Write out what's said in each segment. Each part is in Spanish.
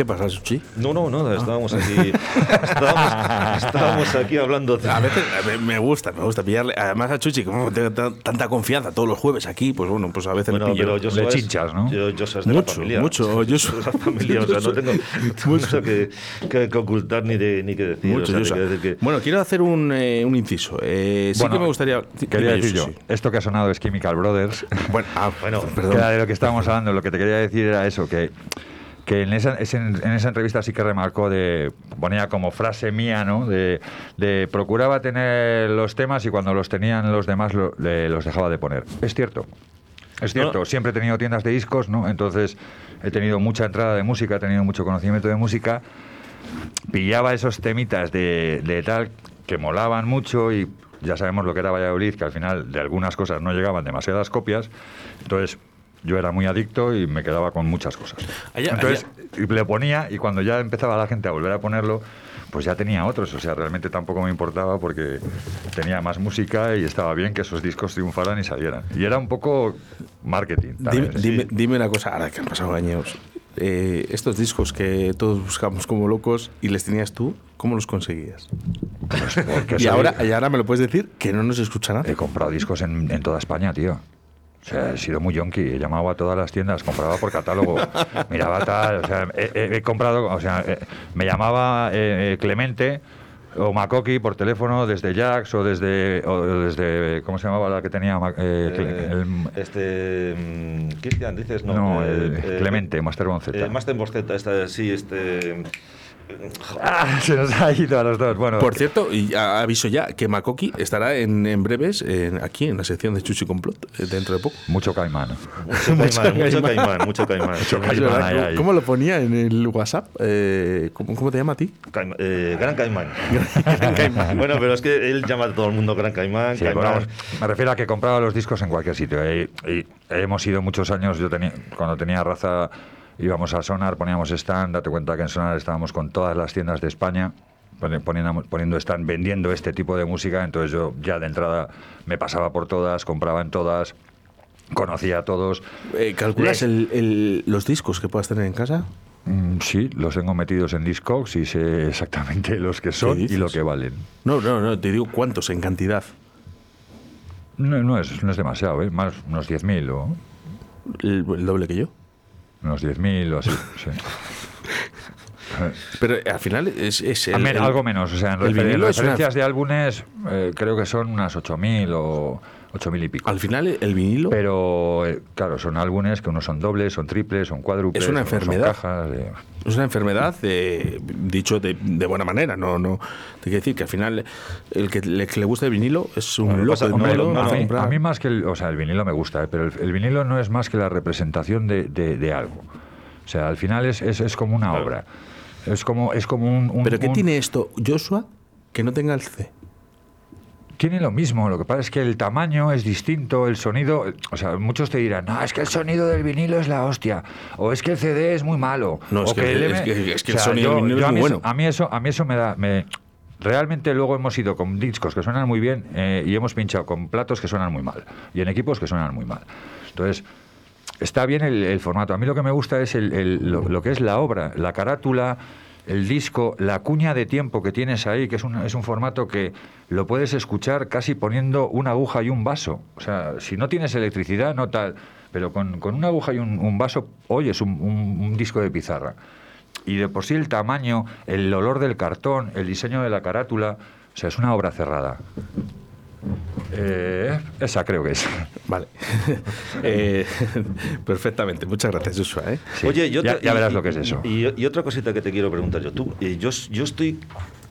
¿Qué pasa, Suchi? No, no, no, estábamos aquí. estábamos, estábamos aquí hablando. De... A veces me gusta, me gusta pillarle. Además, a Chuchi, como tengo ta- tanta confianza todos los jueves aquí, pues bueno, pues a veces Bueno, le pillo. pero yo Le chinchas, ¿no? Yo, yo soy de Mucho, la familia. mucho, yo soy- de la familia, o sea, no tengo, mucho que, que- que ocultar ni, de, ni que decir. Mucho, o sea, quiero decir que- Bueno, quiero hacer un, eh, un inciso. Eh, sí Bueno, que me gustaría. Quería decir yo, esto que ha sonado es Chemical Brothers. Bueno, ah, Bueno, perdón. Que era de lo que estábamos hablando. Lo que te quería decir era eso, que, que en, esa, en esa entrevista sí que remarcó de, ponía como frase mía, ¿no? De, de procuraba tener los temas y cuando los tenían los demás lo- le- los dejaba de poner. Es cierto. Es No. cierto, siempre he tenido tiendas de discos, ¿no? Entonces he tenido mucha entrada de música, he tenido mucho conocimiento de música. Pillaba esos temitas de, de tal que molaban mucho y ya sabemos lo que era Valladolid, que al final de algunas cosas no llegaban demasiadas copias. Entonces yo era muy adicto y me quedaba con muchas cosas. Allá- Entonces y le ponía y cuando ya empezaba la gente a volver a ponerlo, pues ya tenía otros. O sea, realmente tampoco me importaba porque tenía más música y estaba bien que esos discos triunfaran y salieran. Y era un poco marketing. Dime, también. dime- dime una cosa, ahora que han pasado años. eh, estos discos que todos buscamos como locos y les tenías tú, ¿cómo los conseguías? Porque Y soy- ahora, y ahora me lo puedes decir que no nos escucha nadie. He comprado discos en, en toda España, tío. O sea, he sido muy yonki, he llamado a todas las tiendas, compraba por catálogo, miraba tal, o sea, he, he- he comprado, o sea, eh, me llamaba eh, eh, Clemente o Makoki por teléfono desde Jax o desde, o desde, ¿cómo se llamaba la que tenía? Eh, Eh, el- este. mm, Cristian, dices, no. no, eh, el Clemente, Master Bonceta. Master Bonceta, esta, sí, este. Ah, se nos ha ido a los dos. Bueno, Por cierto, y aviso ya que Makoki estará en, en breves en- aquí en la sección de Chuchi Complot eh, dentro de poco. mucho caimán. Mucho caimán, mucho caimán, mucho caimán. Es caimán ahí, ¿cómo- ahí. ¿Cómo lo ponía en el WhatsApp? Eh, ¿cómo, cómo te llama a ti? Caimán, eh, Gran Caimán. bueno, pero es que él llama a todo el mundo Gran Caimán. Sí, Caimán. bueno, me refiero a que compraba los discos en cualquier sitio. Y, y hemos ido muchos años, yo tenía, cuando tenía raza íbamos a Sonar, poníamos stand, date cuenta que en Sonar estábamos con todas las tiendas de España poni- poniendo, poniendo stand, vendiendo este tipo de música, entonces yo ya de entrada me pasaba por todas, compraba en todas, conocía a todos. Eh, ¿Calculas el- el- los discos que puedas tener en casa? Mm, sí, los tengo metidos en Discogs y sé exactamente los que son y lo que valen. No, no, no, te digo cuántos en cantidad. No, no es, no es demasiado, ¿eh? más unos 10.000 o El, el doble que yo. Unos 10.000 o así. sí. Pero eh, al final es, es el- A men- el- algo menos, o sea, en el refer- vinilo es una- referencias de álbumes eh, creo que son unas 8.000 o 8.000 y pico. Al final el vinilo Pero, eh, claro, son álbumes que unos son dobles, son triples, son cuádruples. Es una enfermedad. cajas de- es una enfermedad, eh, dicho de, de buena manera. No, no. Te quiero decir que al final el que le, que le gusta el vinilo es un Bueno, loco pasa- hombre, no, va a, mí, a mí más que el, o sea, el vinilo me gusta, eh, pero el, el vinilo no es más que la representación de, de- de algo. O sea, al final es, es, es como una Claro. obra. Es como, es como un, un- ¿Pero qué un- tiene esto, Joshua, que no tenga el C? Tiene lo mismo, lo que pasa es que el tamaño es distinto, el sonido, o sea, muchos te dirán, no, es que el sonido del vinilo es la hostia, o es que el CD es muy malo. No, es que el- M- es que- es que o el sonido del vinilo es a muy bueno. Eso, a mí eso, a mí eso me da, me, realmente luego hemos ido con discos que suenan muy bien eh, y hemos pinchado con platos que suenan muy mal y en equipos que suenan muy mal. Entonces, está bien el, el formato. A mí lo que me gusta es el- el- lo, lo que es la obra, la carátula, el disco, la cuña de tiempo que tienes ahí, que es un, es un formato que lo puedes escuchar casi poniendo una aguja y un vaso. O sea, si no tienes electricidad, no tal, pero con, con una aguja y un, vaso oyes un, un- un disco de pizarra. Y de por sí el tamaño, el olor del cartón, el diseño de la carátula, o sea, es una obra cerrada. Eh, esa creo que es. Vale. Eh, perfectamente. Muchas gracias, Joshua. ¿eh? Sí. Oye, yo ya, te- ya y- verás y- lo que es eso. Y, y otra cosita que te quiero preguntar yo. Tú, eh, yo, yo estoy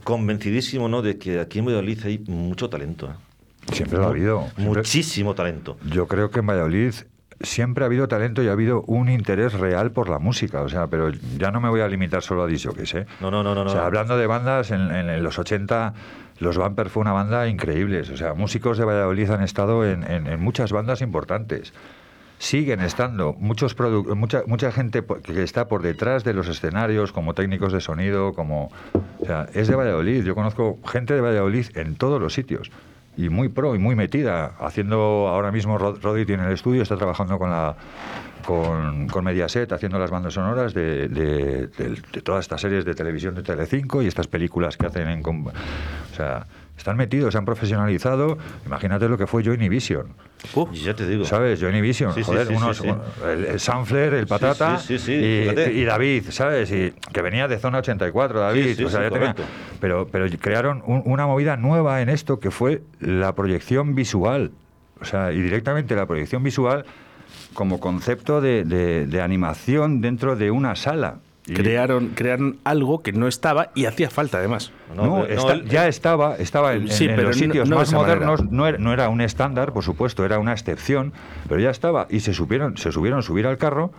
convencidísimo ¿no? de que aquí en Valladolid hay mucho talento. ¿eh? Siempre lo ha habido. Siempre- Muchísimo talento. Yo creo que en Valladolid siempre ha habido talento y ha habido un interés real por la música. O sea, pero ya no me voy a limitar solo a disjockeys, ¿eh? No, no, no, no. O sea, no. hablando de bandas, en, en- en los 80 los Bumper fue una banda increíble. O sea, músicos de Valladolid han estado en, en- muchas bandas importantes. Siguen estando muchos mucha, mucha gente que está por detrás de los escenarios, como técnicos de sonido, como... O sea, es de Valladolid. Yo conozco gente de Valladolid en todos los sitios. Y muy pro y muy metida. Haciendo ahora mismo, Rod- Roddy tiene el estudio, está trabajando con la, con, con Mediaset haciendo las bandas sonoras de, de- de- de todas estas series de televisión de Telecinco y estas películas que hacen en... O sea, están metidos, se han profesionalizado. Imagínate lo que fue Joy Vision. Y ya te digo. ¿Sabes? Johnny Vision, Sí, joder, sí, unos, sí, sí. El, el Sanfler, el Patata sí, sí, sí, y, David, ¿sabes? Y que venía de zona 84, David. Sí, sí, o sea, sí, ya tenía- pero, pero crearon un- una movida nueva en esto que fue la proyección visual. O sea, y directamente la proyección visual como concepto de, de- de animación dentro de una sala. Y- Crearon, crearon algo que no estaba y hacía falta, además. no, No, no, está- el- ya estaba, estaba en, Sí, en- en pero los no- sitios no más modernos, no era, no era un estándar, por supuesto, era una excepción, pero ya estaba y se supieron, se subieron subir al carro,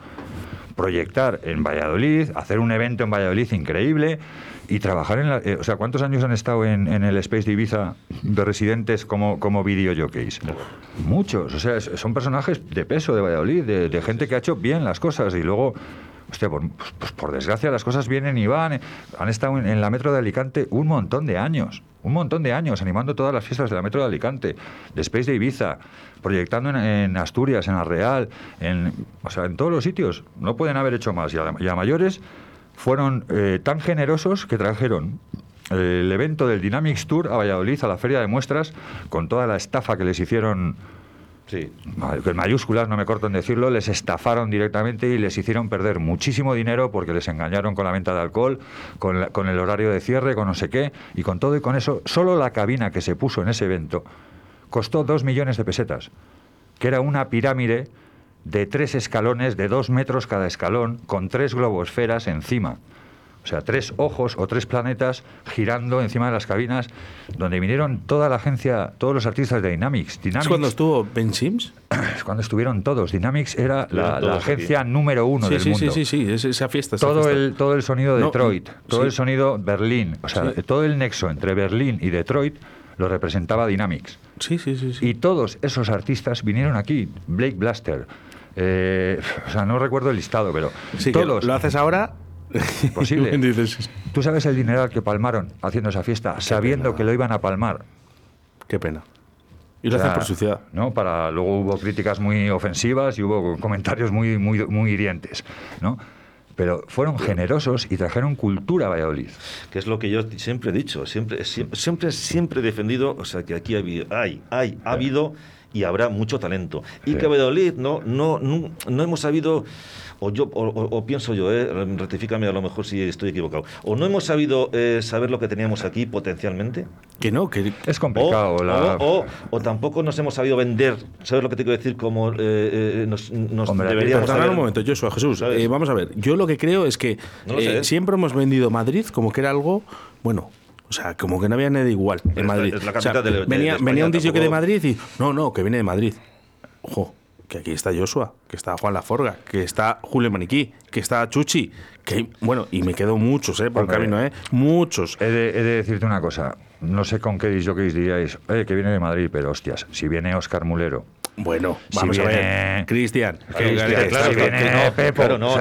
proyectar en Valladolid, hacer un evento en Valladolid increíble y trabajar en la, eh, o sea, ¿cuántos años han estado en, en el Space de Ibiza de residentes como como video jockeys? Muchos, o sea, son personajes de peso de Valladolid, de, de gente que ha hecho bien las cosas y luego Hostia, por, pues por desgracia las cosas vienen y van. eh. Han estado en, la metro de Alicante un montón de años. Un montón de años animando todas las fiestas de la metro de Alicante, de Space de Ibiza, proyectando en, Asturias, en La Real, en, o sea, en todos los sitios. No pueden haber hecho más. Y a, mayores fueron eh, tan generosos que trajeron el evento del Dynamics Tour a Valladolid, a la feria de muestras, con toda la estafa que les hicieron Sí. en mayúsculas, no me corto en decirlo, les estafaron directamente y les hicieron perder muchísimo dinero porque les engañaron con la venta de alcohol, con, la- con el horario de cierre, con no sé qué, y con todo y con eso, solo la cabina que se puso en ese evento costó dos millones de pesetas, que era una pirámide de tres escalones de dos metros cada escalón, con tres globosferas encima. O sea, tres ojos o tres planetas girando encima de las cabinas, donde vinieron toda la agencia, todos los artistas de Dynamics. Dynamics ¿Es cuando estuvo Ben Sims? es cuando estuvieron todos. Dynamics era la, agencia número uno Sí, del sí, mundo. sí, sí, sí, es esa fiesta. esa Todo fiesta. el, todo el sonido de No, Detroit, todo sí. el sonido Berlín, o sea, Sí. todo el nexo entre Berlín y Detroit lo representaba Dynamics. Sí, sí, sí. sí. Y todos esos artistas vinieron aquí. Blake Blaster, eh, o sea, no recuerdo el listado, pero Sí, que todos. lo haces ahora. Posible. Dices, ¿Tú sabes el dineral que palmaron haciendo esa fiesta, sabiendo pena. que lo iban a palmar? Qué pena. Y lo O sea, hacen por suciedad. ¿no? Para, luego hubo críticas muy ofensivas y hubo comentarios muy, muy, muy hirientes, ¿no? Pero fueron generosos y trajeron cultura a Valladolid. que es lo que yo siempre he dicho, siempre, siempre, siempre, siempre he defendido, o sea, que aquí ha habido, hay, hay, ha habido y habrá mucho talento. Y Sí. que Valladolid no, no, no, no hemos sabido, o yo, o, o- o pienso yo, eh, rectifícame a lo mejor si estoy equivocado, o no hemos sabido eh, saber lo que teníamos aquí potencialmente, Que no, que. Es complicado. o, la- o- o- o tampoco nos hemos sabido vender, ¿sabes lo que te quiero decir? Como eh, eh, nos, nos Hombre, aquí deberíamos saber. un momento, Joshua, Jesús. ¿Sabes? eh, vamos a ver. Yo lo que creo es que No lo sé, siempre hemos vendido Madrid como que era algo, bueno, o sea, como que no había nada igual en Madrid. es la O sea, capital de- venía, de España, venía un disco que de Madrid y. No, no, que viene de Madrid. Ojo, que aquí está Joshua, que está Juan Laforga, que está Julio Maniquí, que está Chuchi. Que, bueno, y me quedo muchos, ¿eh? Por el camino, ¿eh? Muchos. He de, he de decirte una cosa. No sé con qué disjockeys diríais, eh, que viene de Madrid, pero hostias, si viene Oscar Mulero, Bueno, Si vamos a ver. Cristian. Claro, que- no,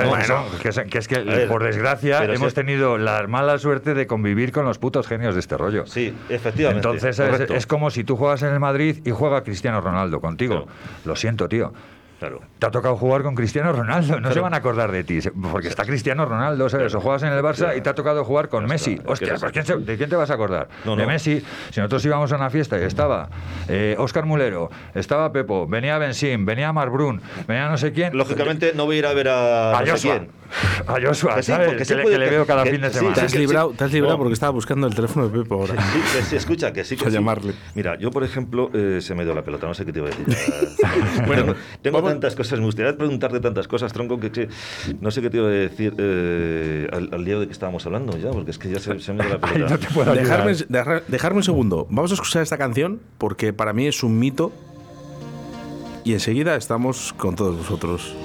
es, que ver, por desgracia hemos si- tenido la mala suerte de convivir con los putos genios de este rollo. Sí, efectivamente. Entonces es, como si tú juegas en el Madrid y juega Cristiano Ronaldo contigo. Claro. Lo siento, tío. Claro. Te ha tocado jugar con Cristiano Ronaldo, no se van a acordar de ti, porque está Cristiano Ronaldo, ¿sabes? O juegas en el Barça y te ha tocado jugar con Messi. Hostia, eres pues ¿quién así. se- ¿de quién te vas a acordar? No, De. Messi. Si nosotros íbamos a una fiesta y estaba eh, Oscar Mulero, estaba Pepo, venía Benzín, venía Marbrun, venía no sé quién. Lógicamente no voy a ir a ver a, a no sé Joshua. quién. A Joshua, Que sí, ¿sabes? porque que, sí puede- que le veo cada que- fin de sí, semana. Te has librado, te has librado No. porque estaba buscando el teléfono de Pepe ahora. Sí, que sí, escucha, que sí, que A sí. llamarle. Mira, yo, por ejemplo, eh, se me dio la pelota, no sé qué te iba a decir. Bueno, tengo, tantas cosas, me gustaría preguntarte tantas cosas, tronco, que, que no sé qué te iba a decir eh, al, al día de que estábamos hablando ya, porque es que ya se, se me dio la Ay, pelota. no te puedo ayudar. Dejarme, dejar- dejarme un segundo. Vamos a escuchar esta canción porque para mí es un mito. Y enseguida estamos con todos vosotros.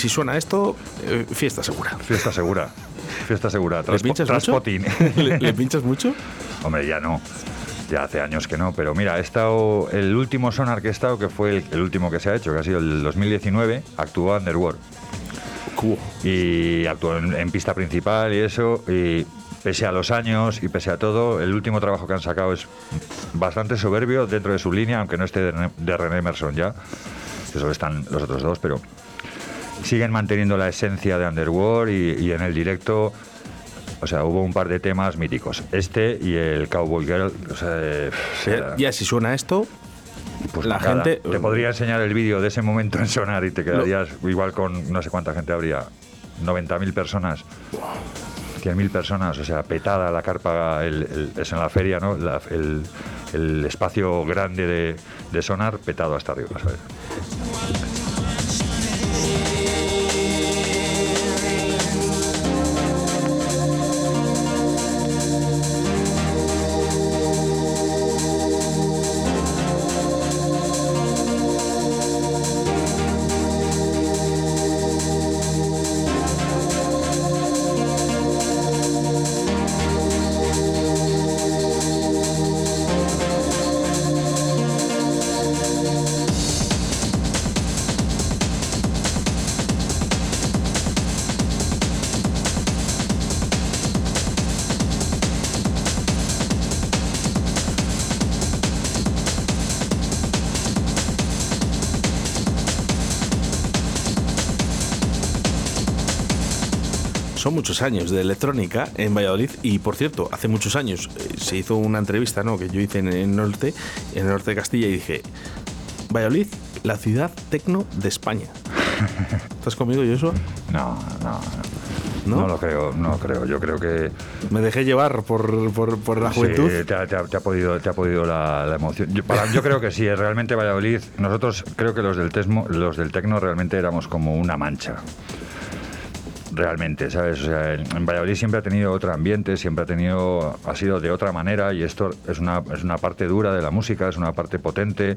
Si suena esto, eh, fiesta segura. Fiesta segura. Fiesta segura. ¿Le pinchas mucho? Transpotting. ¿Le, le pinchas mucho? Hombre, ya no. Ya hace años que no, pero mira, he estado. El último sonar que he estado, que fue el, el último que se ha hecho, que ha sido el 2019, actuó Underworld. Cu- Y actuó en, en pista principal y eso. Y pese a los años y pese a todo, el último trabajo que han sacado es bastante soberbio dentro de su línea, aunque no esté de, René- de René Emerson ya. Que solo están los otros dos, pero siguen manteniendo la esencia de Underworld y, y en el directo. O sea, hubo un par de temas míticos. Este y el Cowboy Girl. O sea, Ya, ya si suena esto, pues la gente- Te podría enseñar el vídeo de ese momento en sonar y te quedarías igual con no sé cuánta gente habría. 90.000 personas. 100.000 personas, o sea, petada la carpa, el, el- es en la feria, ¿no? La- el, el espacio grande de, de sonar petado hasta arriba, ¿sabes? Muchos años de electrónica en Valladolid y por cierto, hace muchos años eh, se hizo una entrevista ¿no? que yo hice en el norte, en el norte de Castilla y dije, Valladolid, la ciudad tecno de España. ¿Estás conmigo, Joshua? No, no, ¿No? no, lo creo, no lo creo. Yo creo que Me dejé llevar por, por, por la Sí, juventud. te, ha, te ha- te ha podido, te ha podido la, la emoción. Yo, para- yo creo que sí, realmente Valladolid, nosotros creo que los del, tesmo, los del Tecno realmente éramos como una mancha. Realmente, ¿sabes? O sea, en, Valladolid siempre ha tenido otro ambiente, siempre ha tenido, ha sido de otra manera y esto es una, es una parte dura de la música, es una parte potente,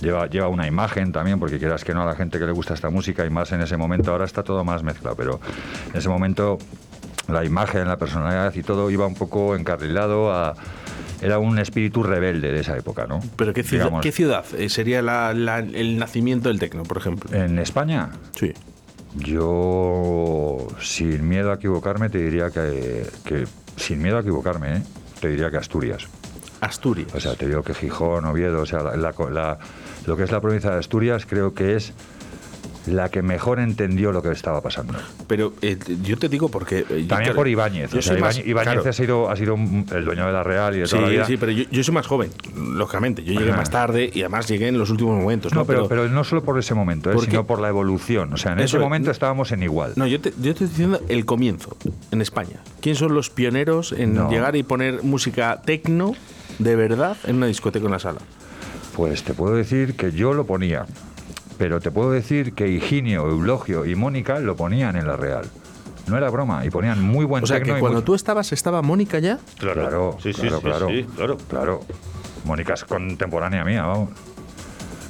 lleva, lleva una imagen también, porque quieras que no a la gente que le gusta esta música y más en ese momento, ahora está todo más mezclado, pero en ese momento la imagen, la personalidad y todo iba un poco encarrilado a... Era un espíritu rebelde de esa época, ¿no? ¿Pero qué ciudad, Digamos, ¿qué ciudad eh, sería la- la- el nacimiento del tecno, por ejemplo? En España, Sí. Yo, sin miedo a equivocarme, te diría que, que- sin miedo a equivocarme, ¿eh? te diría que Asturias. Asturias. O sea, te digo que Gijón, Oviedo, o sea, la- la- la- lo que es la provincia de Asturias creo que es la que mejor entendió lo que estaba pasando. Pero eh, yo te digo porque... eh, También por Ibáñez. O sea, Ibáñez, claro. ha sido, ha sido el dueño de la Real y de Sí, toda la vida. sí, pero yo, yo soy más joven, lógicamente. Yo llegué Ajá. más tarde y además llegué en los últimos momentos. No, No, pero, pero no solo por ese momento, ¿eh? Sino por la evolución. O sea, en ese es. momento estábamos en igual. No, yo te, yo te estoy diciendo el comienzo en España. ¿Quién son los pioneros en No. llegar y poner música tecno de verdad en una discoteca o una sala? Pues te puedo decir que yo lo ponía, pero te puedo decir que Higinio, Eulogio y Mónica lo ponían en la Real. No era broma, y ponían muy buen O sea, que cuando muy- tú estabas, ¿estaba Mónica ya? Claro, sí, sí, claro, sí, claro, sí, claro. claro. Mónica es contemporánea mía, vamos.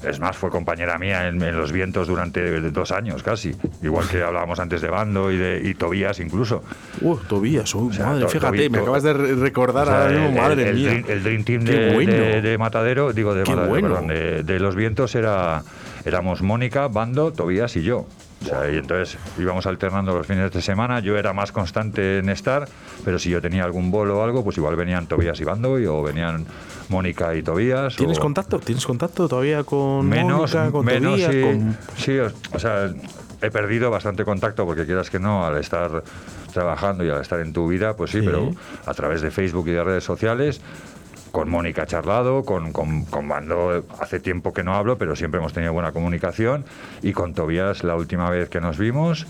Es más, fue compañera mía en, en Los Vientos durante dos años casi. Igual que hablábamos antes de Bando y de y Tobías incluso. Uh, Tobías, sea, madre, to- fíjate, me acabas de re- recordar O sea, ahora mismo, el- madre el, mía. Dream, el Dream Team de, bueno. de- de Matadero, digo de Matadero, bueno. perdón, de, de Los Vientos era, éramos Mónica, Bando, Tobías y yo. O sea, y entonces íbamos alternando los fines de semana. Yo era más constante en estar, pero si yo tenía algún bolo o algo, pues igual venían Tobías y Bando, o venían Mónica y Tobías. ¿Tienes o- contacto? ¿Tienes contacto todavía con Menos, Mónica, con menos Tobías, sí, con- sí, o, o sea, he perdido bastante contacto porque quieras que no, al estar trabajando y al estar en tu vida, pues sí, Sí. pero a través de Facebook y de redes sociales, con Mónica he charlado, con, con, con Bando hace tiempo que no hablo, pero siempre hemos tenido buena comunicación, y con Tobías la última vez que nos vimos,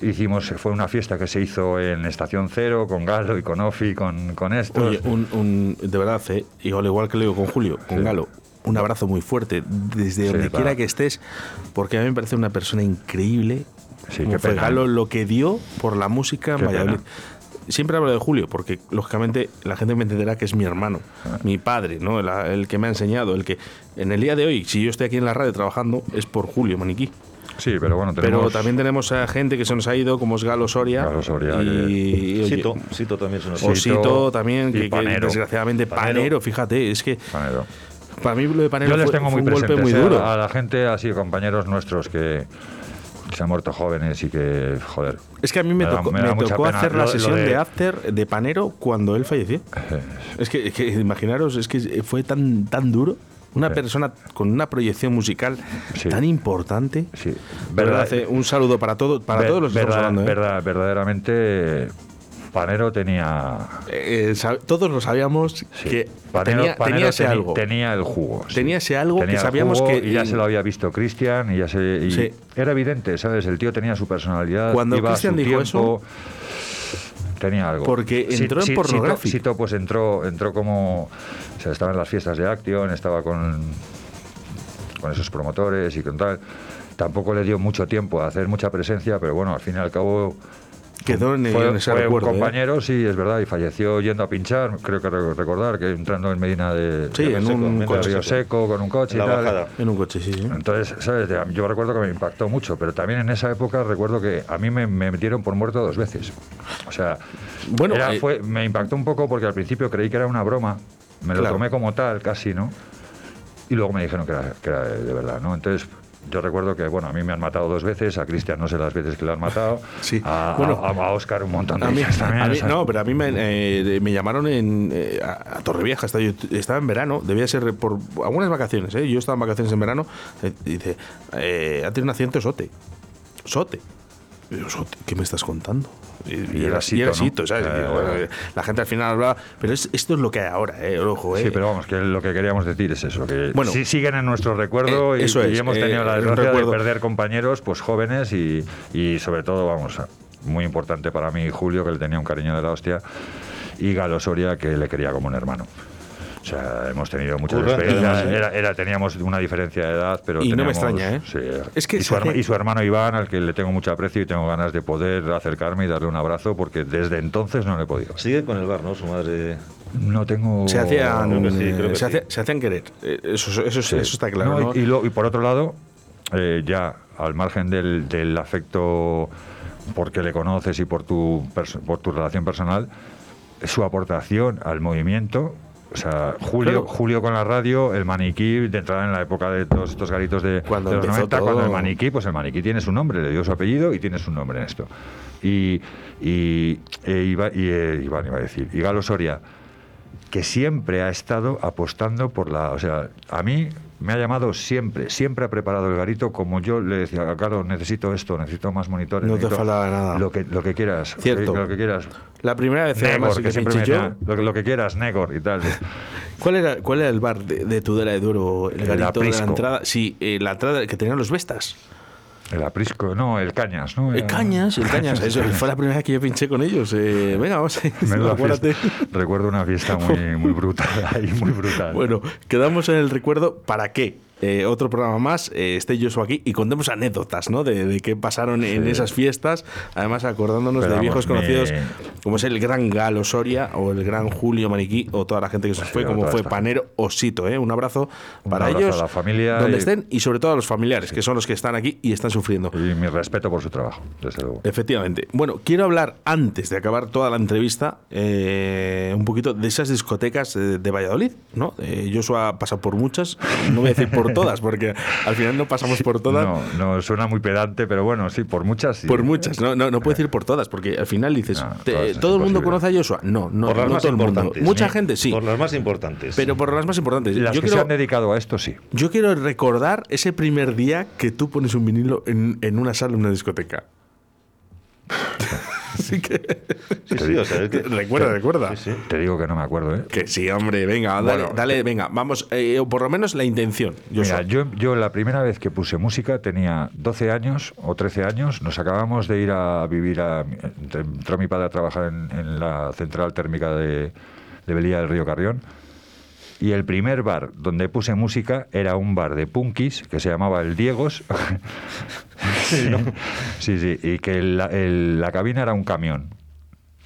hicimos, fue una fiesta que se hizo en Estación Cero, con Galo y con Ofi, con, con estos. Oye, un, un- de verdad, eh, igual, igual que lo digo con Julio, con Sí. Galo, un abrazo muy fuerte desde Sí, donde quiera que estés, porque a mí me parece una persona increíble. Sí, qué fue pena, Galo ¿eh? lo que dio por la música en Valladolid. pena. Siempre hablo de Julio, porque lógicamente la gente me entenderá que es mi hermano, Ah. mi padre, ¿no? el, el que me ha enseñado, el que en el día de hoy, si yo estoy aquí en la radio trabajando, es por Julio Maniquí. Sí, pero bueno, tenemos... Pero también tenemos a gente que se nos ha ido, como es Galo Soria. Galo Soria, y, Sito, Sito también es una Sí. Osito Sito también, y que, que Panero. desgraciadamente Panero. Panero. fíjate, es que Panero. para mí lo de Panero Yo les fue, tengo fue muy un golpe muy ¿eh? duro. a la gente, así compañeros nuestros que se han muerto jóvenes y que, joder. Es que a mí me, tocó, da me mucha tocó pena. hacer la sesión de... de- after de Panero cuando él falleció. Es que, es que imaginaros, es que fue tan, tan duro. Una Sí. persona con una proyección musical Sí. tan importante. Sí, verdad- verdad, eh, un saludo para, todo, para ver- todos los que estamos hablando. ¿eh? verdad- verdaderamente, Panero tenía. Eh, sab- todos lo sabíamos sí, que Panero- tenía, Panero tenía ese algo. Tenía el jugo. sí. Tenía ese algo que Tenía sabíamos que- Y ya se lo había visto Cristian y ya se. y Sí. Era evidente, ¿sabes? El tío tenía su personalidad. Cuando Cristian dijo tiempo, Tenía algo. Porque entró en sí- Pornographic. Sito, Sito, pues entró, entró como. O sea, estaba en las fiestas de Action, estaba con. con esos promotores y con tal. Tampoco le dio mucho tiempo a hacer mucha presencia, pero bueno, al fin y al cabo. Quedó en, Fue, en ese fue recuerdo. un ¿eh? compañero, sí, es verdad, y falleció yendo a pinchar, creo que re- recordar, que entrando en Medina de, Sí, de en Seco, un coche. Río Seco, con un coche y tal. En un coche, sí, sí. Entonces, ¿sabes? Yo recuerdo que me impactó mucho, pero también en esa época recuerdo que a mí me, me metieron por muerto dos veces. O sea, Bueno, era- eh, fue, me impactó un poco porque al principio creí que era una broma, me lo Claro. tomé como tal, casi, ¿no? Y luego me dijeron que era, que era de verdad, ¿no? Entonces, yo recuerdo que, bueno, a mí me han matado dos veces, a Cristian no sé las veces que le han matado, Sí. a, Bueno, a, a Oscar un montón de A mí, también. a mí- no, pero a mí me, eh, me llamaron en, eh, a, Torrevieja. Estaba, yo estaba en verano, debía ser por algunas vacaciones. ¿eh? Yo estaba en vacaciones en verano. eh, dice, eh, ha tenido un accidente Sote. Sote. Y yo, "Sote, ¿Qué me estás contando? Y, y era y Sito. Eh, la gente al final hablaba. Pero es- esto es lo que hay ahora, ¿eh? Ojo, ¿eh? Sí, pero vamos, que lo que queríamos decir es eso, que Bueno, sí siguen en nuestro recuerdo eh, y, eso y es, hemos eh, tenido la desgracia de perder compañeros pues jóvenes y, y sobre todo, vamos, muy importante para mí Julio, que le tenía un cariño de la hostia, y Galo Soria, que le quería como un hermano. O sea, hemos tenido muchas experiencias. además, ¿eh? Era, era- teníamos una diferencia de edad, pero Y no me extraña, ¿eh? sí. Es que y, su herma- hace- y su hermano Iván, al que le tengo mucho aprecio y tengo ganas de poder acercarme y darle un abrazo, porque desde entonces no le he podido. Sigue con el bar, ¿no? Su madre. No tengo... se hacían, Creo que sí, creo que se, sí. hacía- se hacían querer. Eh, Eso, eso, Sí. eso está claro. No, ¿no? y, y lo- y por otro lado, eh, ya al margen del, del afecto porque le conoces y por tu, por tu relación personal, su aportación al movimiento. O sea, Julio, Claro. Julio con la radio, el maniquí, de entrada en la época de todos estos garitos de, Cuando de los empezó 90, cuando el maniquí, pues el maniquí tiene su nombre, le dio su apellido y tiene su nombre en esto. Y, y, e Iba- y, eh, Iván iba a decir, y Galo Soria, que siempre ha estado apostando por la. O sea, a mí me ha llamado siempre, siempre ha preparado el garito como yo le decía, claro, necesito esto, necesito más monitores. No te faltaba nada. Lo que, lo que quieras. Cierto. Lo que quieras. La primera vez Negor, que que siempre me lo, que- lo que quieras, Negor y tal. ¿Cuál era, ¿Cuál era el bar de, de Tudela de Duro? El El garito de la entrada. Sí, eh, la entrada que tenían los Vestas. El aprisco, no, el cañas, ¿no? El Cañas, el Cañas. Eso fue la primera vez que yo pinché con ellos. Eh, venga, vamos acuérdate. Recuerdo una fiesta muy, muy brutal ahí, muy brutal. Bueno, quedamos en el recuerdo para qué. Eh, otro programa más, eh, esté Joshua aquí y contemos anécdotas, ¿no? De, de qué pasaron en Sí. esas fiestas, además acordándonos Pero de viejos vamos, conocidos me- como es el gran Galo Soria o el gran Julio Maniquí o toda la gente que se fue, Sí, como fue esta Panero Osito, ¿eh? Un abrazo Un para abrazo ellos, a la familia donde y- estén y sobre todo a los familiares, que son los que están aquí y están sufriendo. Y mi respeto por su trabajo, desde luego. Efectivamente. Bueno, quiero hablar antes de acabar toda la entrevista eh, un poquito de esas discotecas eh, de Valladolid, ¿no? Eh, Joshua ha pasado por muchas, no voy a decir por todas, porque al final no pasamos por todas. No, no suena muy pedante, pero bueno, sí, por muchas sí. Por muchas, no, no, no puedo decir por todas, porque al final dices, No, te- ¿todo el mundo conoce a Joshua? No, no, por las no más todo el mundo. importantes. Mucha Sí. gente sí, Por las más importantes. pero por las más importantes. Las yo, que se han dedicado a esto, sí. yo quiero recordar ese primer día que tú pones un vinilo en, en una sala, en una discoteca. Así que... Sí, sí, o sea, es que- recuerda, recuerda. Sí, sí. Te digo que no me acuerdo, ¿eh? Que sí, hombre, venga, dale, Bueno, dale, venga, vamos, eh, o por lo menos la intención. Joshua. Mira, yo, yo la primera vez que puse música tenía 12 años o 13 años. Nos acabamos de ir a vivir a. entre- Entró mi padre a trabajar en, en la central térmica de, de Belía del Río Carrión. Y el primer bar donde puse música era un bar de punkis que se llamaba El Diegos. sí, sí, sí, y que la, el- la cabina era un camión.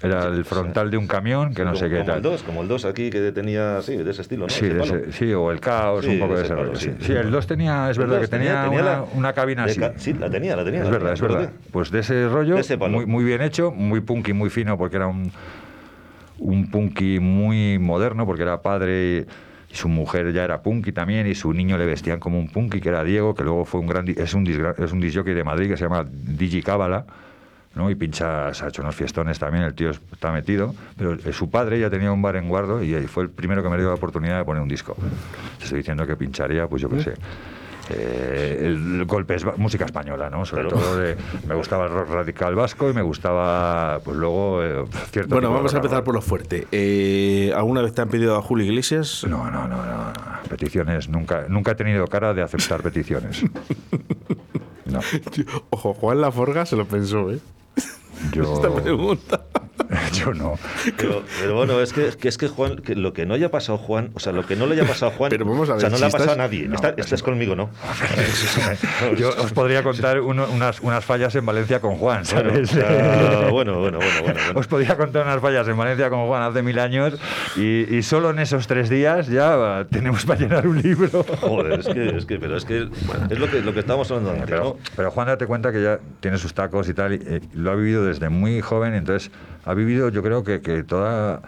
Era el frontal de un camión que no como, sé qué como tal. el 2, como el 2 aquí que tenía, sí, de ese estilo, ¿no? Sí, Ese ese- sí, o el caos, Sí, un poco de ese ese palo, rollo. sí. Sí, Sí, el 2 tenía, es El verdad que tenía, tenía una, la- una cabina así. ca- Sí, la tenía, la tenía. Es la verdad, tenía, es verdad. Pues de ese rollo, De muy, muy bien hecho, muy punky, muy fino, porque era un, un punky muy moderno, porque era padre y su mujer ya era punky también, y su niño le vestían como un punky, que era Diego, que luego fue un gran, es un, es un disjockey de Madrid que se llama Digi Cábala, ¿no? Y pincha, se ha hecho unos fiestones también, el tío está metido, pero eh, su padre ya tenía un bar en Guardo y fue el primero que me dio la oportunidad de poner un disco. Te estoy diciendo que pincharía, pues yo qué sé. Eh, el golpe es música española, ¿no? Sobre Claro. todo de, me gustaba el rock radical vasco y me gustaba, pues luego, eh, cierto. Bueno, vamos a empezar por lo fuerte. Eh, ¿Alguna vez te han pedido a Julio Iglesias? No, no, no, no, no. Peticiones, nunca, nunca he tenido cara de aceptar peticiones. No, Ojo, Juan Laforga se lo pensó, ¿eh? Yo, Esta pregunta. yo no. Pero, pero bueno, es que, es que es que Juan, que lo que no haya pasado Juan, o sea, lo que no le haya pasado Juan, Pero vamos a o sea, ver, no si le ha pasado estás- a nadie. No, Está- es estás conmigo, ¿no? Yo os podría contar uno- unas, unas fallas en Valencia con Juan, Bueno, ¿sabes? o sea, bueno, bueno, bueno, bueno, bueno. Os podría contar unas fallas en Valencia con Juan hace mil años y, y solo en esos tres días ya ah, tenemos para llenar un libro. Joder, es que, es que, pero es que es lo que, lo que estábamos hablando antes, Pero, ¿no? pero Juan, date cuenta que ya tiene sus tacos y tal, y, eh, lo ha vivido desde muy joven, entonces ha vivido, yo creo que, que toda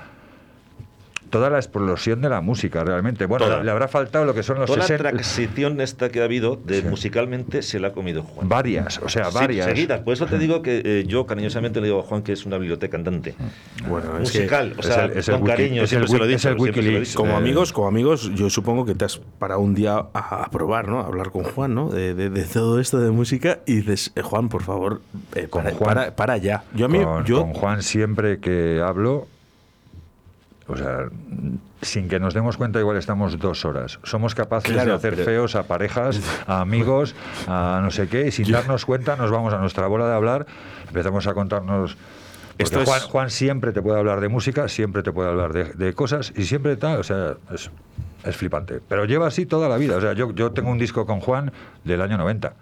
toda la explosión de la música realmente. Bueno, Toda. le habrá faltado lo que son los Toda la 60 transición esta que ha habido de Sí. musicalmente se la ha comido Juan. varias, o sea, Sí, varias. seguidas. Por eso te digo que eh, yo cariñosamente le digo a Juan que es una biblioteca andante. Bueno, es que Musical, o es sea, el- es el con cariño, es el siempre se lo he wiki- dicho. es el siempre se lo he Wikileaks. como amigos, como amigos, yo supongo que te has para un día a, a probar, ¿no? A hablar con Juan, ¿no? De, de- de todo esto de música y dices, eh, Juan, por favor, eh, Con para, Juan- para, para ya. Yo a mí, con, yo, con Juan siempre que hablo, o sea, sin que nos demos cuenta, igual estamos dos horas. Somos capaces Claro, de hacer pero- feos a parejas, a amigos, a no sé qué, y sin darnos cuenta nos vamos a nuestra bola de hablar, empezamos a contarnos... Porque Esto es- Juan, Juan siempre te puede hablar de música, siempre te puede hablar de, de cosas y siempre tal, o sea, es, es flipante. Pero lleva así toda la vida. O sea, yo, yo tengo un disco con Juan del año 90.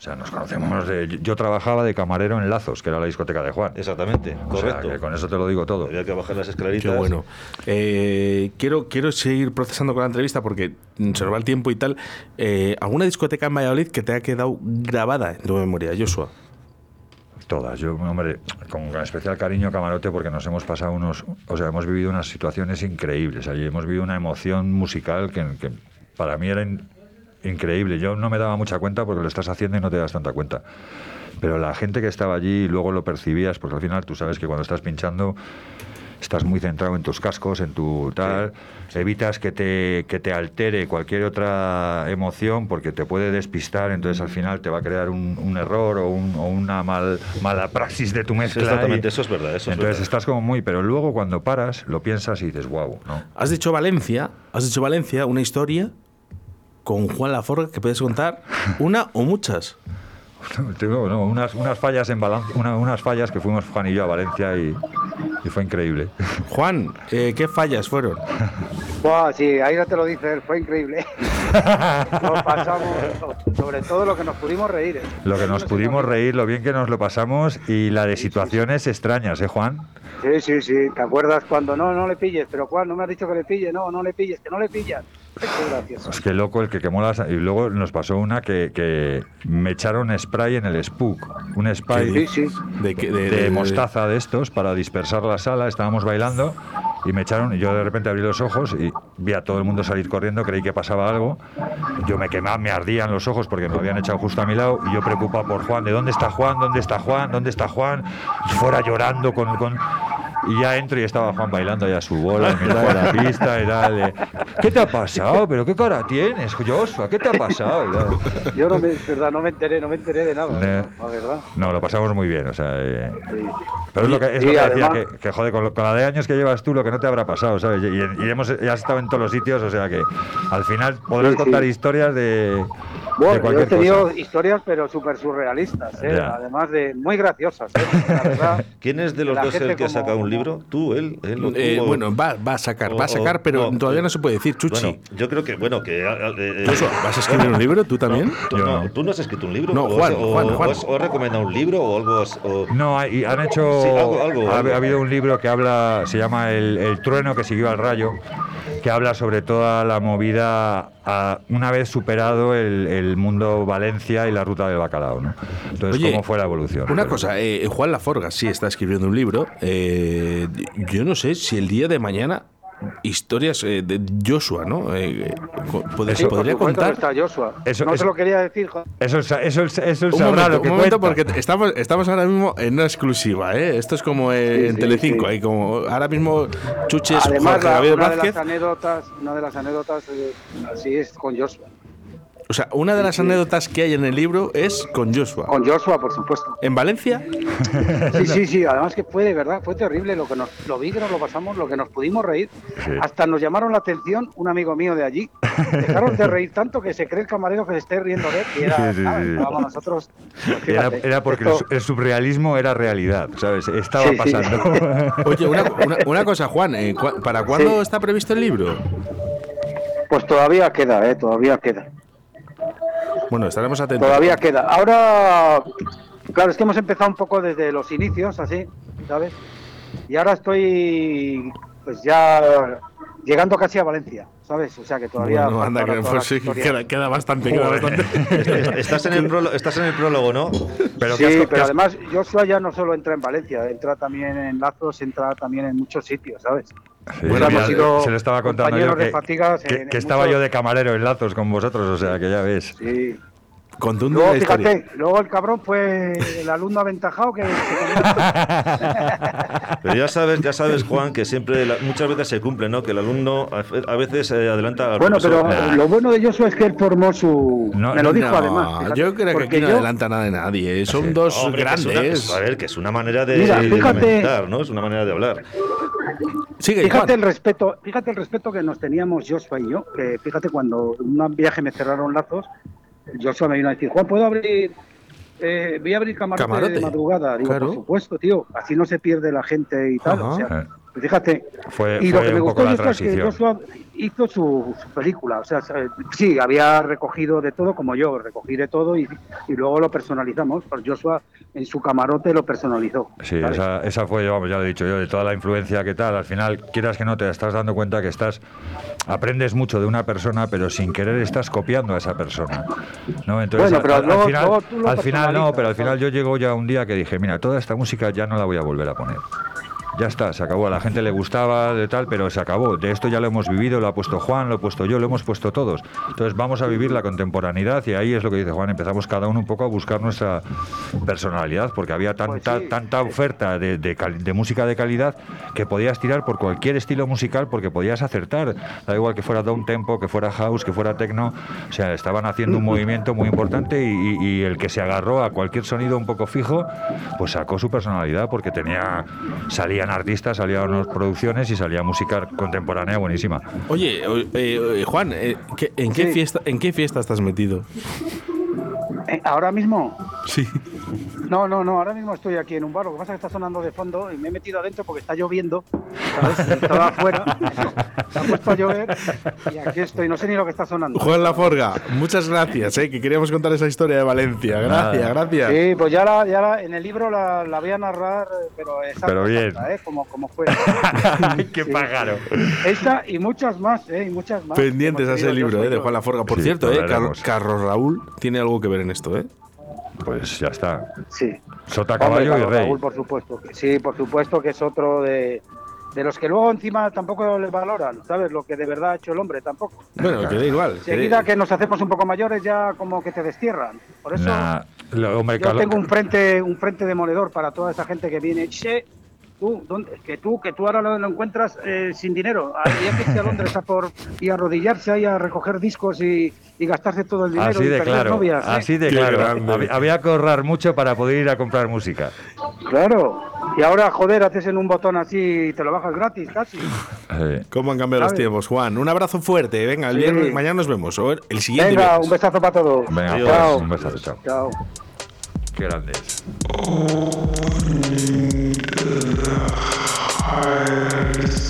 O sea, nos conocemos de... Yo trabajaba de camarero en Lazos, que era la discoteca de Juan. Exactamente, O sea, correcto. que con eso te lo digo todo. Había que bajar las escaleritas. Qué bueno. Eh, quiero, quiero seguir procesando con la entrevista porque se nos va el tiempo y tal. Eh, ¿Alguna discoteca en Valladolid que te haya quedado grabada en tu memoria, Joshua? Todas. Yo, hombre, con especial cariño Camarote porque nos hemos pasado unos, o sea, hemos vivido unas situaciones increíbles. Allí hemos vivido una emoción musical que, que para mí era in- increíble. Yo no me daba mucha cuenta porque lo estás haciendo y no te das tanta cuenta. Pero la gente que estaba allí luego lo percibías, porque al final tú sabes que cuando estás pinchando estás muy centrado en tus cascos, en tu tal, evitas que te, que te altere cualquier otra emoción porque te puede despistar, entonces al final te va a crear un, un error o, un- o una mal, mala praxis de tu mezcla. exactamente, y- eso es verdad, eso es entonces verdad. estás como muy, pero luego cuando paras lo piensas y dices, wow, ¿no? Has dicho Valencia, has dicho Valencia, una historia con Juan Laforga que puedes contar una o muchas. Tengo no, unas, unas fallas en Valencia, una- unas fallas que fuimos Juan y yo a Valencia y, y fue increíble. Juan, eh, ¿qué fallas fueron? Buah, sí, ahí no te lo dice él, fue increíble. Nos pasamos, sobre todo lo que nos pudimos reír. ¿eh? Lo que nos pudimos reír, lo bien que nos lo pasamos y la de situaciones extrañas, ¿eh, Juan? Sí, sí, sí. ¿Te acuerdas cuando no, no le pilles? Pero ¿cuál? No me has dicho que le pille, no, no le pilles, que no le pillas. Es que loco el que quemó las... Y luego nos pasó una que, que me echaron spray en el Spook. Un spray Sí, sí. De, que- de- de de- mostaza de estos para dispersar la sala. Estábamos bailando y me echaron... Y yo de repente abrí los ojos y vi a todo el mundo salir corriendo. Creí que pasaba algo. Yo me quemaba, me ardían los ojos porque me habían echado justo a mi lado. Y yo preocupado por Juan. ¿De dónde está Juan? ¿Dónde está Juan? ¿Dónde está Juan? Fuera llorando con... con y ya entro y estaba Juan bailando ya su bola en mitad de la pista. Era de, ¿Qué te ha pasado? ¿Pero qué cara tienes, Joshua? ¿Qué te ha pasado? Y ya- Yo no me, verdad, no me enteré, no me enteré de nada. Ne- La verdad. No, lo pasamos muy bien, o sea... eh, Sí. pero es lo que, es Y lo que decía, además- que, que, joder, con, con la de años que llevas tú, lo que no te habrá pasado, ¿sabes? Y, y- y hemos, ya has estado en todos los sitios, o sea que al final podrás Sí, sí. contar historias de, de Bueno, yo he tenido cosa. historias, pero súper surrealistas, ¿eh? Además de muy graciosas. ¿eh? La verdad, ¿Quién es de los dos el que ha como- sacado un libro? ¿Tú, él? él o tú, Eh, o- bueno, va, va a sacar, va a o- sacar, pero no, todavía eh, no se puede decir, Chuchi. Bueno, yo creo que, bueno, que... eh, eh, Joshua, ¿vas a escribir un libro tú también? ¿Tú no, no. ¿Tú no has escrito un libro? No, ¿O Juan, has- o, Juan, o Juan. has- o has recomendado un libro o algo? No, hay- han hecho. Sí, algo- algo, ha, algo. ha habido un libro que habla, se llama El, El trueno que siguió al rayo, que habla sobre toda la movida a- una vez superado el, el mundo Valencia y la ruta del bacalao, ¿no? Entonces, Oye, ¿cómo fue la evolución? Una Pero- cosa, eh, Juan Laforga sí está escribiendo un libro. eh, yo no sé si el día de mañana historias eh, de Joshua, ¿no? Eh, puede- sí, podría contar. está Joshua. Eso- no eso- se lo quería decir, Eso, es- eso, es- eso es Un sabrá momento, lo que un momento porque estamos, estamos ahora mismo en una exclusiva, ¿eh? Esto es como eh, Sí, en sí, Telecinco, sí. ahí como ahora mismo Chuches Además, Jorge la- Javier una de Vázquez. las anécdotas, una de las anécdotas eh, así es con Joshua. O sea, una de las anécdotas que hay en el libro es con Joshua. Con Joshua, por supuesto. ¿En Valencia? Sí, sí, sí. Además que fue de verdad, fue terrible lo que nos, lo vi que nos lo pasamos, lo que nos pudimos reír. Sí. Hasta nos llamaron la atención un amigo mío de allí. Dejaron de reír tanto que se cree el camarero que se esté riendo de él. Y era, Sí, sí, pues, Era, fíjate, era porque el, esto- su- el surrealismo era realidad, ¿sabes? Estaba Sí, sí. pasando. Oye, una, una- una cosa, Juan, eh, ¿cu- ¿para cuándo Sí. está previsto el libro? Pues todavía queda, ¿eh? Todavía queda. Bueno, estaremos atentos. Todavía queda. Ahora, claro, es que hemos empezado un poco desde los inicios, así, ¿sabes? Y ahora estoy, pues ya llegando casi a Valencia, ¿sabes? O sea que todavía. Bueno, anda, que, pues sí, queda, queda bastante, queda bastante. Estás en, el prólogo, estás en el prólogo, ¿no? Pero sí, has- pero has- además Joshua ya no solo entra en Valencia, entra también en Lazos, entra también en muchos sitios, ¿sabes? Sí, Bueno, mira, hemos sido se lo estaba contando yo compañeros de que, fatigas que- en- que estaba muchos- yo de camarero en Lazos con vosotros, o sea que ya ves. Sí. Contundente Luego, la historia. fíjate, luego el cabrón fue el alumno aventajado que... Pero ya sabes, ya sabes, Juan, que siempre, la- muchas veces se cumple, ¿no? Que el alumno a a veces eh, adelanta al Bueno, pero profesor. eh, lo bueno de Joshua es que él formó su... No, me lo dijo No, además. fíjate, yo creo que aquí no yo- adelanta nada de nadie. Son Sí. dos Hombre, que es una- grandes. a ver, que es una manera de, Mira, de fíjate- comentar, ¿no? Es una manera de hablar. Sigue, Fíjate Juan. el respeto, fíjate el respeto que nos teníamos Joshua y yo, que fíjate cuando en un viaje me cerraron lazos, Joshua me vino a decir, Juan, ¿puedo abrir? eh, voy a abrir camarote, Camarote. de madrugada. Digo, Claro. por supuesto, tío, así no se pierde la gente y tal. Ajá. O sea, Eh. Fíjate. Fue- y lo que me gustó la de esto es que transición. Hizo su, su película. O sea, se- sí, había recogido de todo como yo, recogí de todo y, y luego lo personalizamos. Pues Joshua en su camarote lo personalizó. Sí, esa, esa fue, vamos, ya lo he dicho yo, de toda la influencia que tal. Al final, quieras que no, te estás dando cuenta que estás, aprendes mucho de una persona, pero sin querer estás copiando a esa persona. ¿no? Entonces, Bueno, pero al, final, luego tú lo al final no, pero al final yo llego ya un día que dije, mira, toda esta música ya no la voy a volver a poner. Ya está, se acabó. A la gente le gustaba de tal, pero se acabó. De esto ya lo hemos vivido, lo ha puesto Juan, lo he puesto yo, lo hemos puesto todos. Entonces vamos a vivir la contemporaneidad y ahí es lo que dice Juan. Empezamos cada uno un poco a buscar nuestra personalidad porque había tanta, Pues sí. tanta oferta de, de de música de calidad que podías tirar por cualquier estilo musical porque podías acertar. Da igual que fuera down tempo, que fuera house, que fuera techno. O sea, estaban haciendo un movimiento muy importante y, y- y el que se agarró a cualquier sonido un poco fijo, pues sacó su personalidad porque tenía salían artistas, salían unas producciones y salía música contemporánea buenísima. Oye, eh, eh, Juan, eh, ¿qué- ¿en, qué Sí. fiesta, ¿en qué fiesta estás metido? Eh, Ahora mismo, Sí. no, no, no, ahora mismo estoy aquí en un bar. Lo que pasa es que está sonando de fondo y me he metido adentro porque está lloviendo. ¿sabes? Estaba afuera, se ha puesto a llover y aquí estoy. No sé ni lo que está sonando. Juan Laforga, muchas gracias, eh, que queríamos contar esa historia de Valencia. Gracias, Nada. gracias. Sí, pues ya, la, ya la- en el libro la, la voy a narrar, pero exacta, Pero bien. exacta, ¿eh? como, como fue. ¡Qué Sí, pájaro! Esta y muchas más, ¿eh? Y muchas más. Pendientes a ese libro eh, de. Juan Laforga. Por Sí, cierto, eh. Carlos Raúl tiene algo que ver en esto, ¿eh? Pues ya está. Sí. Sota, Hombre, caballo y rey. Raúl, por supuesto. que Sí, por supuesto que es otro de, de los que luego encima tampoco le valoran, ¿sabes? Lo que de verdad ha hecho el hombre tampoco. Bueno, que da igual. que- Seguida que nos hacemos un poco mayores ya como que te destierran. Por eso Nah, lo- hombre, yo tengo un frente un frente demoledor para toda esa gente que viene. Che, tú, ¿dónde? que tú, que tú ahora lo, lo encuentras eh, sin dinero. Había que irse a Londres a por y arrodillarse ahí a recoger discos y, y gastarse todo el dinero. Así de claro, novias, ¿eh? así de Qué claro. grande. Había, había que ahorrar mucho para poder ir a comprar música. Claro. Y ahora, joder, haces en un botón así y te lo bajas gratis casi. Sí. ¿Cómo han cambiado los tiempos, Juan? Un abrazo fuerte. Venga, el Sí. viernes, mañana nos vemos. O el siguiente Venga, viernes. un besazo para todos. Venga, Adiós. pues, Chao. un besazo, chao. Chao. Qué the heart.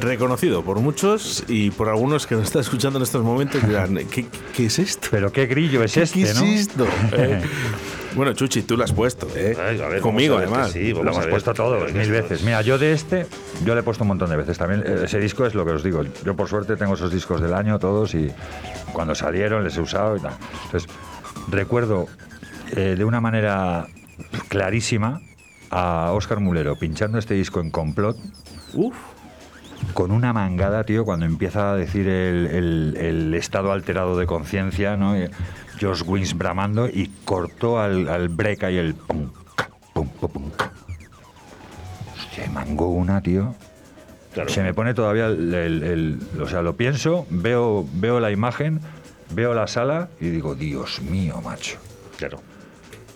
Reconocido por muchos y por algunos que nos están escuchando en estos momentos dirán, ¿qué, qué es esto? Pero qué grillo es ¿Qué este, es ¿no? esto? Eh, Bueno, Chuchi, tú lo has puesto, ¿eh? Ay, a ver, Conmigo, además. sí, Lo hemos puesto todos, Pero mil veces. es- Mira, yo de este, yo le he puesto un montón de veces. También eh, ese disco es lo que os digo. Yo por suerte tengo esos discos del año todos y cuando salieron les he usado y tal. Entonces, recuerdo eh, de una manera clarísima a Óscar Mulero pinchando este disco en complot con una mangada, tío, cuando empieza a decir el, el- el estado alterado de conciencia, ¿no? Josh Wings bramando y cortó al, al break y el pum, pum, pum. Se mangó una, tío. Claro. Se me pone todavía el, el- el- O sea, lo pienso, veo, veo la imagen, veo la sala y digo, Dios mío, macho. Claro.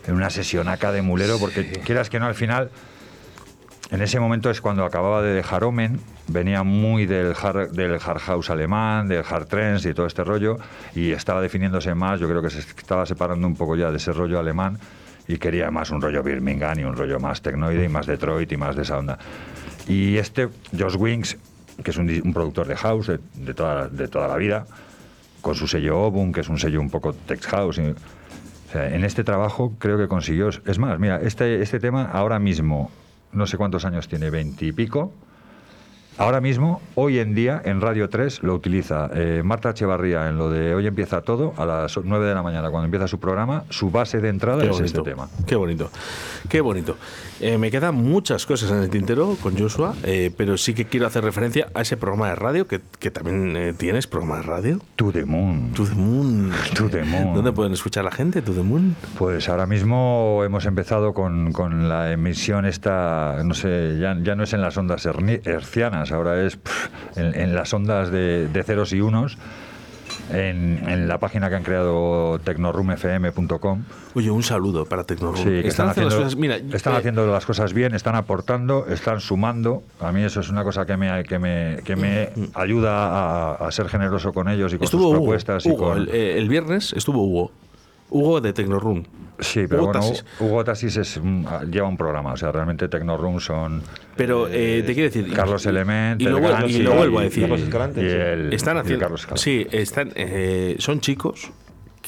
En una sesión acá de mulero, porque quieras que no, al final, en ese momento es cuando acababa de dejar Omen, venía muy del hard, del hard house alemán, del hard trance y todo este rollo, y estaba definiéndose más, yo creo que se estaba separando un poco ya de ese rollo alemán, y quería más un rollo Birmingham y un rollo más tecnoide y más Detroit y más de esa onda. Y este, Josh Wings, que es un, productor de house de, toda, la vida, con su sello Obum, que es un sello un poco tech house. en este trabajo creo que consiguió. Es más, mira, este, este tema ahora mismo, no sé cuántos años tiene, veintipico. Ahora mismo, hoy en día, en Radio 3 lo utiliza eh, Marta Echevarría en lo de Hoy empieza todo, a las 9 de la mañana, cuando empieza su programa, su base de entrada qué es bonito. este tema. Qué bonito. Qué bonito. Eh, me quedan muchas cosas en el tintero con Joshua, eh, pero sí que quiero hacer referencia a ese programa de radio que, que también eh, tienes, programa de radio. To the Moon. To the Moon. To the Moon. ¿Dónde pueden escuchar la gente? To the Moon. Pues ahora mismo hemos empezado con, con la emisión esta, no sé, ya, ya no es en las ondas hercianas, ahora es en, en las ondas de, de ceros y unos, en, en la página que han creado tecnorumfm.com. Oye, un saludo para Tecnorum. Sí, que están, haciendo, las cosas- mira, están eh, haciendo las cosas bien, están aportando, están sumando. A mí eso es una cosa que me, que me, que me ayuda a, a ser generoso con ellos y con sus Hugo. propuestas. y con- el, eh, el viernes estuvo Hugo. Hugo de Tecnorum. Sí, pero Hugo bueno. Hugo Tasis es, un- lleva un programa, o sea, realmente Tecnorum son Pero eh, te quiero decir. Carlos Element, y y lo vuelvo a decir. Carlos Escalante, y el, Están y el haciendo. Carlos. Sí, están, eh, son chicos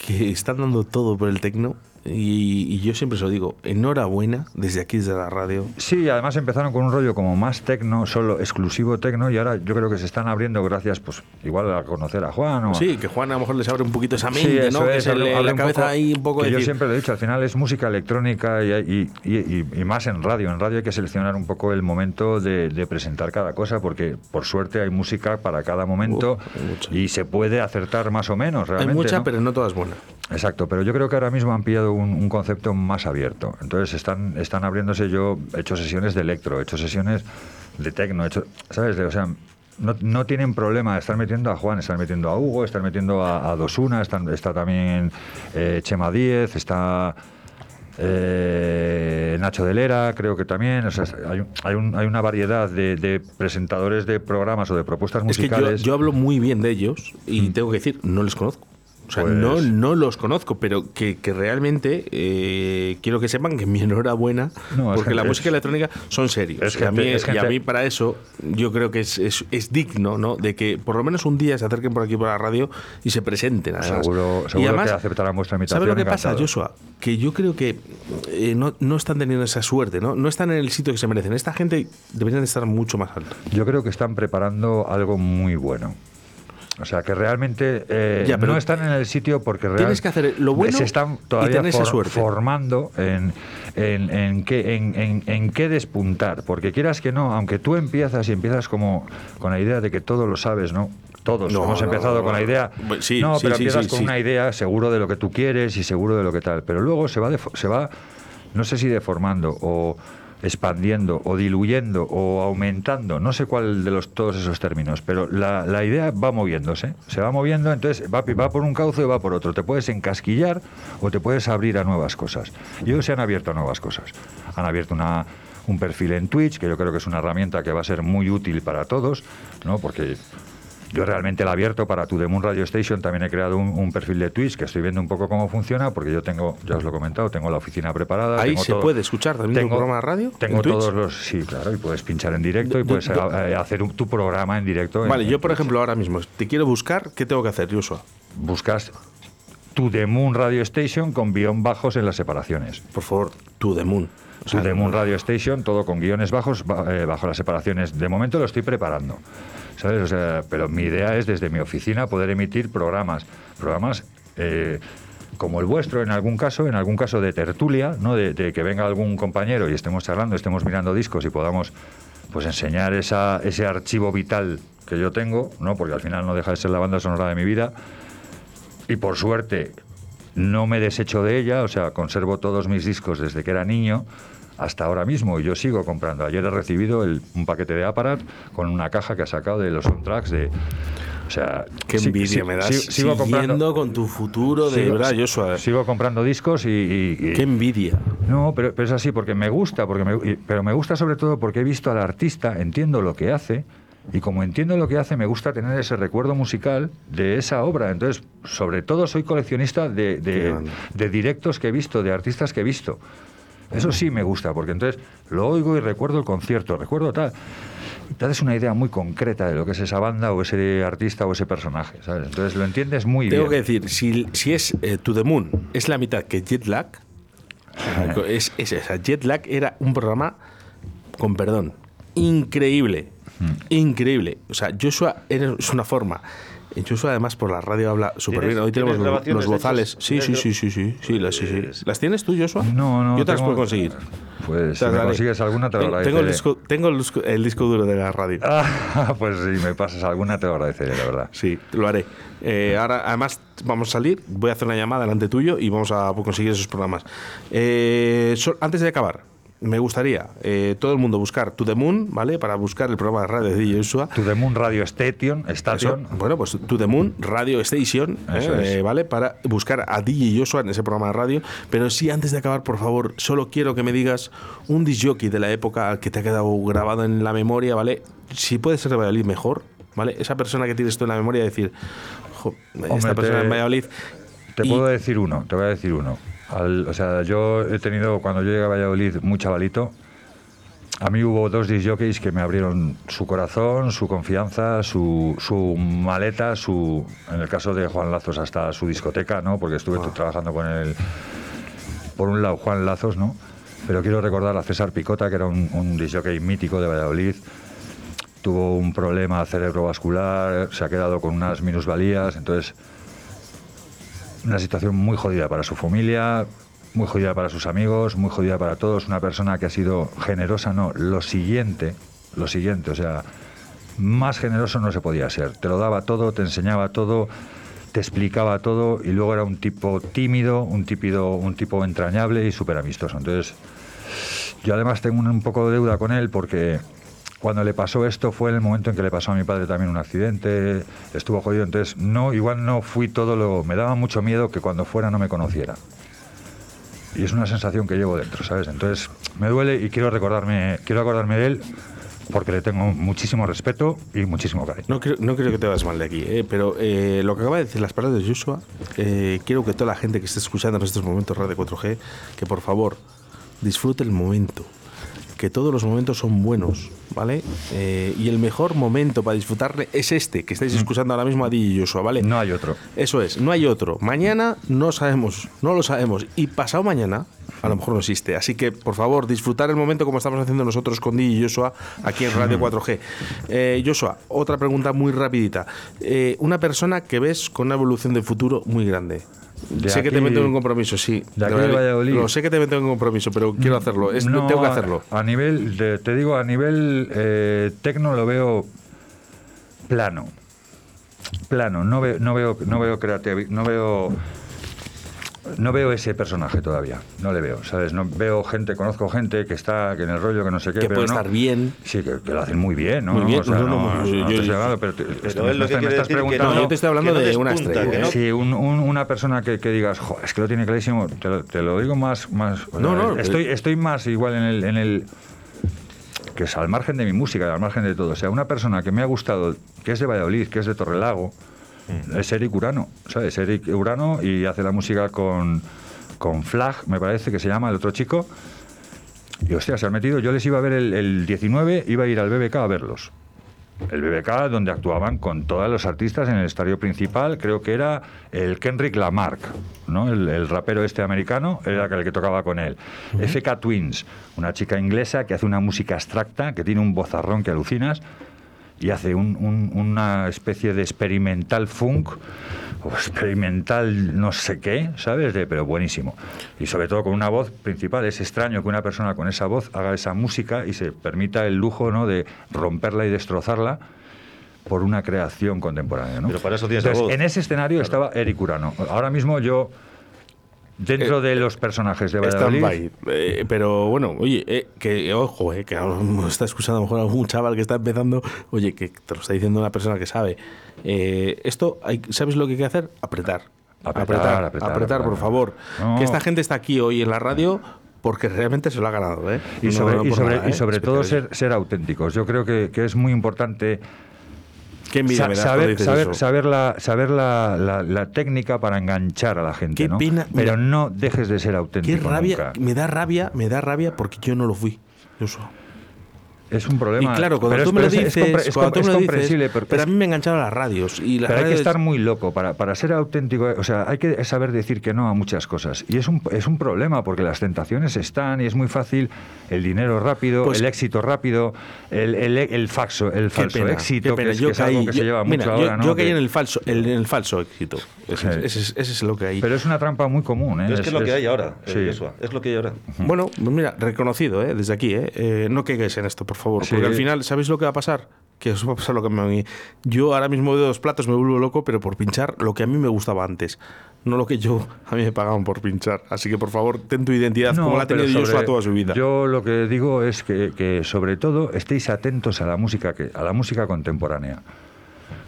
que están dando todo por el tecno. Y, y yo siempre se lo digo, enhorabuena desde aquí, desde la radio. Sí, además empezaron con un rollo como más tecno, solo exclusivo tecno, y ahora yo creo que se están abriendo gracias, pues igual a conocer a Juan o Sí, que Juan a lo mejor les abre un poquito esa Sí, mente, eso ¿no? Que es, se abre- le- abre la cabeza poco- ahí un poco que yo decir, siempre lo he dicho, al final es música electrónica y, y- y- más en radio. En radio hay que seleccionar un poco el momento de, de presentar cada cosa, porque por suerte hay música para cada momento Uf, hay mucha. y se puede acertar más o menos. Hay Realmente, mucha, ¿no? pero no todas buenas. Exacto, pero yo creo que ahora mismo han pillado un, un concepto más abierto. Entonces están, están abriéndose. Yo he hecho sesiones de electro, he hecho sesiones de tecno, he hecho, ¿sabes? De- o sea, no, no tienen problema de estar metiendo a Juan, están metiendo a Hugo, están metiendo a, a Dosuna, están, está también eh, Chema Díez, está eh, Nacho Delera, creo que también. O sea, hay, hay, un- hay una variedad de, de presentadores de programas o de propuestas Es que yo, musicales. yo hablo muy bien de ellos y tengo que decir, no les conozco. O sea, Pues- no, no los conozco, pero que, que realmente eh, quiero que sepan que mi enhorabuena, No, porque la música electrónica son serios. es y, a mí, y a para eso yo creo que es, digno, ¿no? De que por lo menos un día se acerquen por aquí por la radio y se presenten. además. Seguro- Y seguro además, que aceptarán vuestra ¿Sabes invitación lo que pasa. Joshua? Que yo creo que eh, no, no están teniendo esa suerte, ¿no? No están en el sitio que se merecen. Esta gente deberían de estar mucho más alto. Yo creo que están preparando algo muy bueno. O sea, que realmente eh, Ya, pero no están en el sitio porque tienes realmente que hacer lo bueno se están todavía for- formando en, en, en qué, en, qué despuntar. Porque quieras que no, aunque tú empiezas y empiezas como con la idea de que todo lo sabes, ¿no? Todos No, hemos no, empezado no, con la idea. Sí, no, sí, pero sí, empiezas con una idea seguro de lo que tú quieres y seguro de lo que tal. Pero luego se va, defo- se va no sé si deformando o expandiendo o diluyendo o aumentando, no sé cuál de los todos esos términos, pero la, la idea va moviéndose, se va moviendo, entonces va, va por un cauce y va por otro. Te puedes encasquillar o te puedes abrir a nuevas cosas. Y ellos se han abierto a nuevas cosas. Han abierto una, un perfil en Twitch, que yo creo que es una herramienta que va a ser muy útil para todos, ¿no? porque Yo realmente la abierto para tu Moon Radio Station. También he creado un, un perfil de Twitch que estoy viendo un poco cómo funciona, porque yo tengo, ya os lo he comentado, tengo la oficina preparada. Ahí tengo se todo- puede escuchar también tu programa de radio. Tengo Twitch? todos los. Sí, claro, y puedes pinchar en directo y puedes eh, hacer un- tu programa en directo. Vale, en yo por ejemplo ahora mismo te quiero buscar, ¿qué tengo que hacer, Joshua? Buscas tu The Moon Radio Station con guion bajos en las separaciones. Por favor, To The Moon. O The Moon Radio Station, todo con guiones bajos ba- eh, bajo las separaciones. De momento lo estoy preparando. ¿Sabes? O sea, pero mi idea es desde mi oficina poder emitir programas. Programas. eh, como el vuestro en algún caso, en algún caso de tertulia, ¿no? de, de que venga algún compañero y estemos charlando, estemos mirando discos y podamos pues enseñar esa, ese archivo vital que yo tengo, ¿no? porque al final no deja de ser la banda sonora de mi vida, y por suerte no me desecho de ella, o sea, conservo todos mis discos desde que era niño hasta ahora mismo y yo sigo comprando. Ayer he recibido el- un paquete de Aparat con una caja que ha sacado de los soundtracks de... O sea, Qué envidia me das. sigo comprando... con tu futuro, de sigo- verdad, Joshua. Sigo comprando discos y... y- y- Qué envidia. no, pero, pero es así, porque me gusta, porque me, pero me gusta sobre todo porque he visto al artista, entiendo lo que hace, y como entiendo lo que hace, me gusta tener ese recuerdo musical de esa obra. Entonces, sobre todo soy coleccionista de directos que he visto, de artistas que he visto. Eso sí me gusta, porque entonces lo oigo y recuerdo el concierto, recuerdo tal. Te haces una idea muy concreta de lo que es esa banda o ese artista o ese personaje, ¿sabes? Entonces lo entiendes muy Tengo que bien. decir, si, si es eh, To The Moon, es la mitad que Jet Lag, es, es esa. Jet Lag era un programa, con perdón, increíble. Mm. Increíble. O sea, Joshua es una forma. Joshua además por la radio habla súper ¿Tienes- bien. Hoy tenemos los, los? Sí, sí, sí, ¿Tienes sí, sí, sí, las, sí, sí. Pues- ¿Las tienes tú, Joshua? No, no. Yo te las puedo conseguir. Pues si me consigues alguna te lo tengo, agradeceré. tengo el disco, tengo el disco, el disco duro de la radio. Ah, pues si me pasas alguna te lo agradeceré, la verdad. Sí, lo haré. Eh, ahora, además, vamos a salir, voy a hacer una llamada delante tuyo y vamos a conseguir esos programas. Eh, so- antes de acabar, me gustaría eh, todo el mundo buscar To The Moon, ¿vale? Para buscar el programa de radio de DJ Joshua. To the Moon Radio Station, Eso, Station. bueno, pues To The Moon Radio Station, ¿eh? Eh, ¿vale? Para buscar a DJ Joshua en ese programa de radio. Pero sí, antes de acabar, por favor, solo quiero que me digas un disc jockey de la época que te ha quedado grabado en la memoria, ¿vale? Si puede ser de Valladolid, mejor, ¿vale? Esa persona que tienes tú en la memoria, decir, "Jo, esta Hombre, persona te- en Valladolid. Te y- puedo decir uno, te voy a decir uno. Al- o sea, yo he tenido, cuando yo llegué a Valladolid, muy chavalito. A mí hubo dos disc jockeys que me abrieron su corazón, su confianza, su, su maleta, su, en el caso de Juan Lazos, hasta su discoteca, ¿no? Porque estuve Ah. trabajando con él, por un lado Juan Lazos, ¿no? Pero quiero recordar a César Picota, que era un, un disc jockey mítico de Valladolid. Tuvo un problema cerebrovascular, se ha quedado con unas minusvalías, entonces una situación muy jodida para su familia, muy jodida para sus amigos, muy jodida para todos. Una persona que ha sido generosa, no, lo siguiente, lo siguiente, o sea, más generoso no se podía ser. Te lo daba todo, te enseñaba todo, te explicaba todo y luego era un tipo tímido, un, típido, un tipo entrañable y súper amistoso. Entonces, yo además tengo un, un poco de deuda con él porque cuando le pasó esto fue en el momento en que le pasó a mi padre también un accidente, estuvo jodido, entonces no, igual no fui todo lo... Me daba mucho miedo que cuando fuera no me conociera. Y es una sensación que llevo dentro, ¿sabes? Entonces me duele y quiero recordarme, quiero acordarme de él porque le tengo muchísimo respeto y muchísimo cariño. No creo, no creo que te vayas mal de aquí, ¿eh? pero eh, lo que acaba de decir las palabras de Joshua, eh, quiero que toda la gente que esté escuchando en estos momentos Radio 4G, que por favor disfrute el momento, que todos los momentos son buenos, ¿vale? Eh, y el mejor momento para disfrutarle es este, que estáis escuchando ahora mismo a DJ y Joshua, ¿vale? No hay otro. Eso es, no hay otro. Mañana no sabemos, no lo sabemos. Y pasado mañana, a lo mejor no existe. Así que, por favor, disfrutar el momento como estamos haciendo nosotros con y Joshua aquí en Radio 4G. Eh, Joshua, otra pregunta muy rapidita. Eh, una persona que ves con una evolución de futuro muy grande. De sé que te aquí- meto en un compromiso, sí. de aquí de Valladolid. Lo sé que te meto en un compromiso, pero quiero hacerlo. Es- No, tengo que hacerlo. A nivel, de- te digo, a nivel eh, tecno lo veo plano. Plano, no veo, no veo, no veo creatividad, no veo. No veo ese personaje todavía, no le veo, ¿sabes? No veo gente, conozco gente que está que en el rollo que no sé qué, Que pero puede no- estar bien. Sí, que, que lo hacen muy bien, ¿no? Muy bien, O sea, no, no, no, yo- te estoy yo- hablando, pero me, estás- preguntando. No, yo te estoy hablando de una estrella. Sí, un- un- una persona que, que digas, "Jo, es que lo tiene clarísimo, te lo, te lo digo más. más o No, sea, no, estoy, eh. estoy más igual en el. En el que es al margen de mi música, al margen de todo. O sea, una persona que me ha gustado, que es de Valladolid, que es de Torrelago, es Eric Urano, ¿sabes? Eric Urano y hace la música con, con Flag, me parece que se llama el otro chico. Y hostia, se han metido. Yo les iba a ver el, el 19, iba a ir al BBK a verlos. El BBK, donde actuaban con todos los artistas en el estadio principal, creo que era el Kendrick Lamarck, ¿no? el, el rapero este americano, era el que tocaba con él. FK Twins, una chica inglesa que hace una música abstracta, que tiene un vozarrón que alucinas, y hace un- un- una especie de experimental funk, o experimental no sé qué, ¿sabes? De- pero buenísimo. Y sobre todo con una voz principal. Es extraño que una persona con esa voz haga esa música y se permita el lujo ¿no? de romperla y destrozarla por una creación contemporánea. ¿no? Pero para eso tienes la Entonces, voz. En ese escenario estaba Eric Urano. Ahora mismo yo, dentro de los personajes de Valladolid... Stand-by. Eh, pero bueno, oye, eh, que ojo, eh, que está escuchando a lo mejor algún chaval que está empezando, oye, que te lo está diciendo una persona que sabe. Eh, esto, hay, ¿sabes lo que hay que hacer? Apretar. Apretar, apretar, apretar. por favor. No. Que esta gente está aquí hoy en la radio porque realmente se lo ha ganado, ¿eh? Y No- sobre, no y por sobre, nada, y ¿eh? sobre todo ser, ser auténticos. Yo creo que, que es muy importante Qué envidia sa- me das saber, saber, saber, la, saber la, la- la técnica para enganchar a la gente. Qué ¿no? pena, Pero no dejes de ser Qué auténtico. rabia, nunca. me da rabia, me da rabia porque yo no lo fui. Joshua. Es un problema. Y claro, cuando pero tú es- me lo dices, es compre- es cuando com- tú me es lo comprensible, dices, pero, a mí me engancharon las radios y las pero hay que radios- estar muy loco para, para ser auténtico. O sea, hay que saber decir que no a muchas cosas. Y es un, es un problema porque las tentaciones están y es muy fácil el dinero rápido, Pues- el éxito rápido, el, el, el faxo, el Qué falso pena, éxito, qué pena. que es, Yo que es algo que se yo- lleva mira, mucho yo, ahora. ¿no? yo caí en el falso, en el falso éxito. Ese, Sí. ese es, ese es lo que hay. Pero es una trampa muy común. ¿eh? Es que es lo que hay ahora, eh, sí. Joshua, es lo que hay ahora. Bueno, pues mira, reconocido, ¿eh? desde aquí, ¿eh? Eh, no caigáis en esto, por favor, Sí. porque al final, ¿sabéis lo que va a pasar? Que os va a pasar lo que me a mí. Yo ahora mismo veo dos platos, me vuelvo loco, pero por pinchar lo que a mí me gustaba antes, no lo que yo a mí me pagaban por pinchar. Así que por favor, ten tu identidad No, como la ha tenido Joshua toda su vida. Yo lo que digo es que, que, sobre todo estéis atentos a la música que, a la música contemporánea.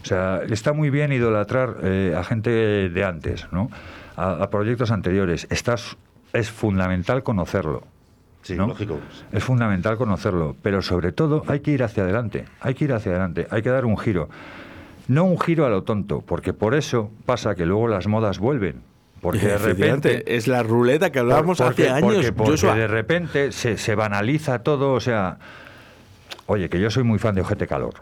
O sea, está muy bien idolatrar eh, a gente de antes, ¿no? A, a proyectos anteriores. Estás, es fundamental conocerlo. Sí, ¿no? lógico. Es fundamental conocerlo, pero sobre todo hay que ir hacia adelante, hay que ir hacia adelante, hay que dar un giro. No un giro a lo tonto, porque por eso pasa que luego las modas vuelven. Porque de repente es la ruleta que hablábamos por- porque- hace años. Porque, porque de repente se, se banaliza todo, o sea... Oye, que yo soy muy fan de Ojete Calor.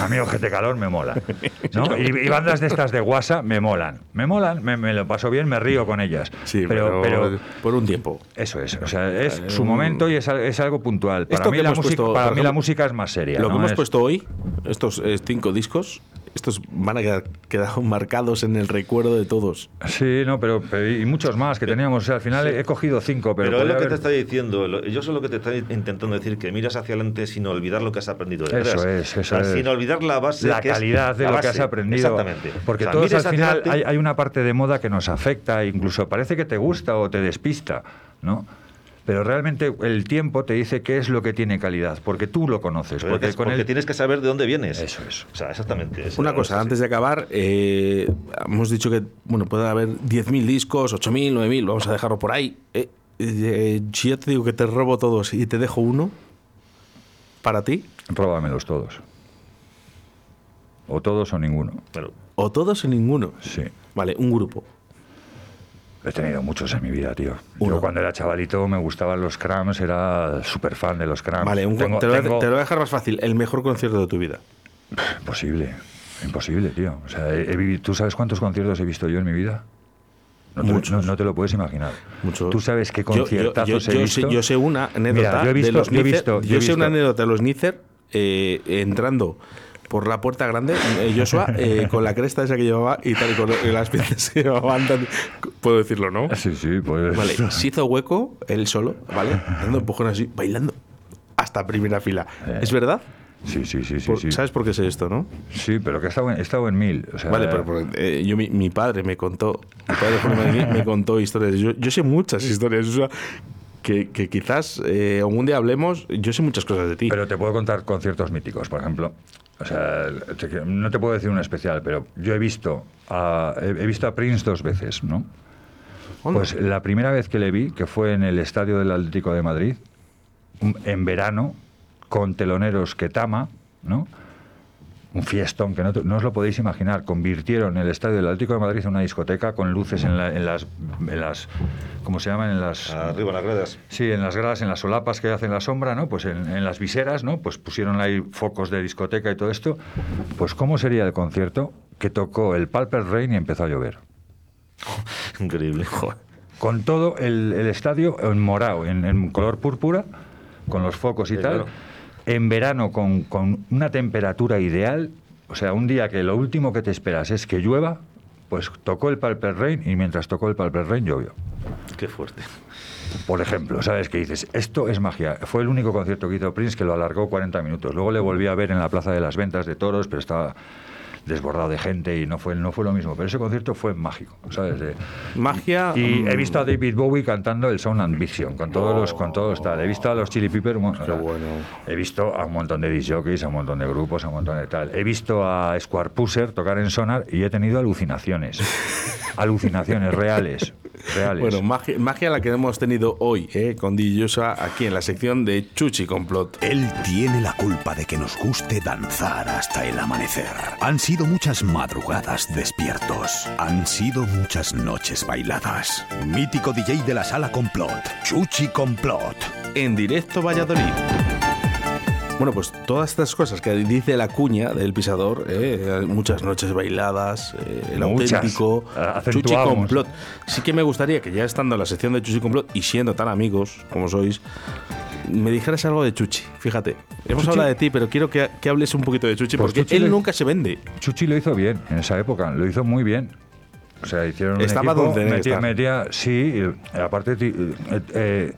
A mí Ojete Calor me mola. ¿no? Y, y bandas de estas de guasa me molan. Me molan, me, me lo paso bien, me río con ellas. Sí, pero, pero, por un tiempo. eso es, o sea, es su momento y es, es algo puntual. Para Esto mí, que la música, puesto, para mí la música es más seria. Lo que hemos Es- puesto hoy, estos eh, cinco discos, estos van a quedar, quedar marcados en el recuerdo de todos. Sí, no, pero, pero y muchos más que teníamos. O sea, al final he cogido cinco, pero, Pero, es lo podría que te haber- está diciendo, lo- yo soy lo que te está intentando decir, que miras hacia adelante sin olvidar lo que has aprendido Eso detrás. es, eso O sea, es. Sin olvidar la base. la que es calidad de la lo que base. has aprendido. Exactamente. Porque O sea, todos al final hay, hay una parte de moda que nos afecta, incluso parece que te gusta o te despista, ¿no? Pero realmente el tiempo te dice qué es lo que tiene calidad, porque tú lo conoces. Pero Porque es con porque tienes que saber de dónde vienes. Eso es. O sea, exactamente. eso Una cosa, antes de acabar, eh, hemos dicho que bueno puede haber 10.000 discos, 8.000, 9.000, vamos a dejarlo por ahí. Eh, eh, si yo te digo que te robo todos y te dejo uno, para ti, Próbamelos todos. O todos o ninguno. Bueno, o todos o ninguno. Sí. Vale, un grupo. He tenido muchos en mi vida, tío. Uno. Yo cuando era chavalito me gustaban los Cramps, era súper fan de los Cramps. Vale, un- Tengo- te, lo voy a, tengo- te lo voy a dejar más fácil. El mejor concierto de tu vida. Imposible, imposible, tío. O sea, he- he vivido- ¿Tú sabes cuántos conciertos he visto yo en mi vida? No te, Muchos. no- no te lo puedes imaginar. Mucho. ¿Tú sabes qué Yo- yo- conciertazos yo, he yo visto? sé, yo sé una anécdota Mira, yo he visto- de los yo Nícer. visto- yo sé una visto- anécdota de los Nícer eh, entrando por la puerta grande, eh, Joshua, eh, con la cresta esa que llevaba y tal, y con las piezas que llevaban. tan- Puedo decirlo, ¿no? Sí, sí, pues... Vale, se hizo hueco él solo, ¿vale? Dando empujones así, bailando hasta primera fila. ¿Es verdad? Sí, sí, sí, sí. ¿Sabes por qué sé esto, no? Sí, pero que he estado en, he estado en mil. O sea, Vale, pero, pero, eh, yo, mi, mi padre me contó, mi padre me contó historias. Yo, yo sé muchas historias, o sea, que, que quizás eh, algún día hablemos. Yo sé muchas cosas de ti. Pero te puedo contar conciertos míticos, por ejemplo. O sea, no te puedo decir un especial, pero yo he visto a, he visto a Prince dos veces, ¿no? Pues la primera vez que le vi, que fue en el estadio del Atlético de Madrid, en verano, con teloneros que Tama, ¿no? Un fiestón que no, no, os lo podéis imaginar. Convirtieron el estadio del Atlético de Madrid en una discoteca con luces en, la, en, las, en las, ¿cómo se llaman? En las arriba las gradas. Sí, en las gradas, en las solapas que hacen la sombra, ¿no? Pues en, en, las viseras, ¿no? Pues pusieron ahí focos de discoteca y todo esto. Pues cómo sería el concierto que tocó el Palper Rain y empezó a llover. Increíble. Con todo el, el estadio en morado, en, en, color púrpura, con los focos y sí, tal. Claro en verano con, con, una temperatura ideal, o sea, un día que lo último que te esperas es que llueva, pues tocó el Palper Rain y mientras tocó el Palper Rain llovió. Qué fuerte. Por ejemplo, ¿sabes qué dices? Esto es magia. Fue el único concierto que hizo Prince que lo alargó 40 minutos. Luego le volví a ver en la Plaza de las Ventas de Toros, pero estaba desbordado de gente y no fue, no fue lo mismo. Pero ese concierto fue mágico, ¿sabes? De, Magia. Y he visto a David Bowie cantando el Sound and Vision con todos los, con todos tal. He visto a los Chili Peppers. Qué bueno. He visto a un montón de disc jockeys, a un montón de grupos, a un montón de tal. He visto a Square Pusser tocar en Sonar y he tenido alucinaciones. alucinaciones reales. Reales. Bueno, magia, magia, la que hemos tenido hoy eh, con Dillosa aquí en la sección de Chuchi Complot. Él tiene la culpa de que nos guste danzar hasta el amanecer. Han sido muchas madrugadas despiertos. Han sido muchas noches bailadas. Mítico DJ de la sala Complot. Chuchi Complot. En directo Valladolid. Bueno, pues todas estas cosas que dice la cuña del pisador, eh, muchas noches bailadas, eh, el muchas. auténtico Chuchi Complot. Sí que me gustaría que ya estando en la sección de Chuchi Complot y siendo tan amigos como sois, me dijeras algo de Chuchi. Fíjate, hemos Chuchi. hablado de ti, pero quiero que, que, hables un poquito de Chuchi Pues porque Chuchi él le- nunca se vende. Chuchi lo hizo bien en esa época, lo hizo muy bien. O sea, hicieron un Estaba equipo, donde metía, metía- sí, aparte eh,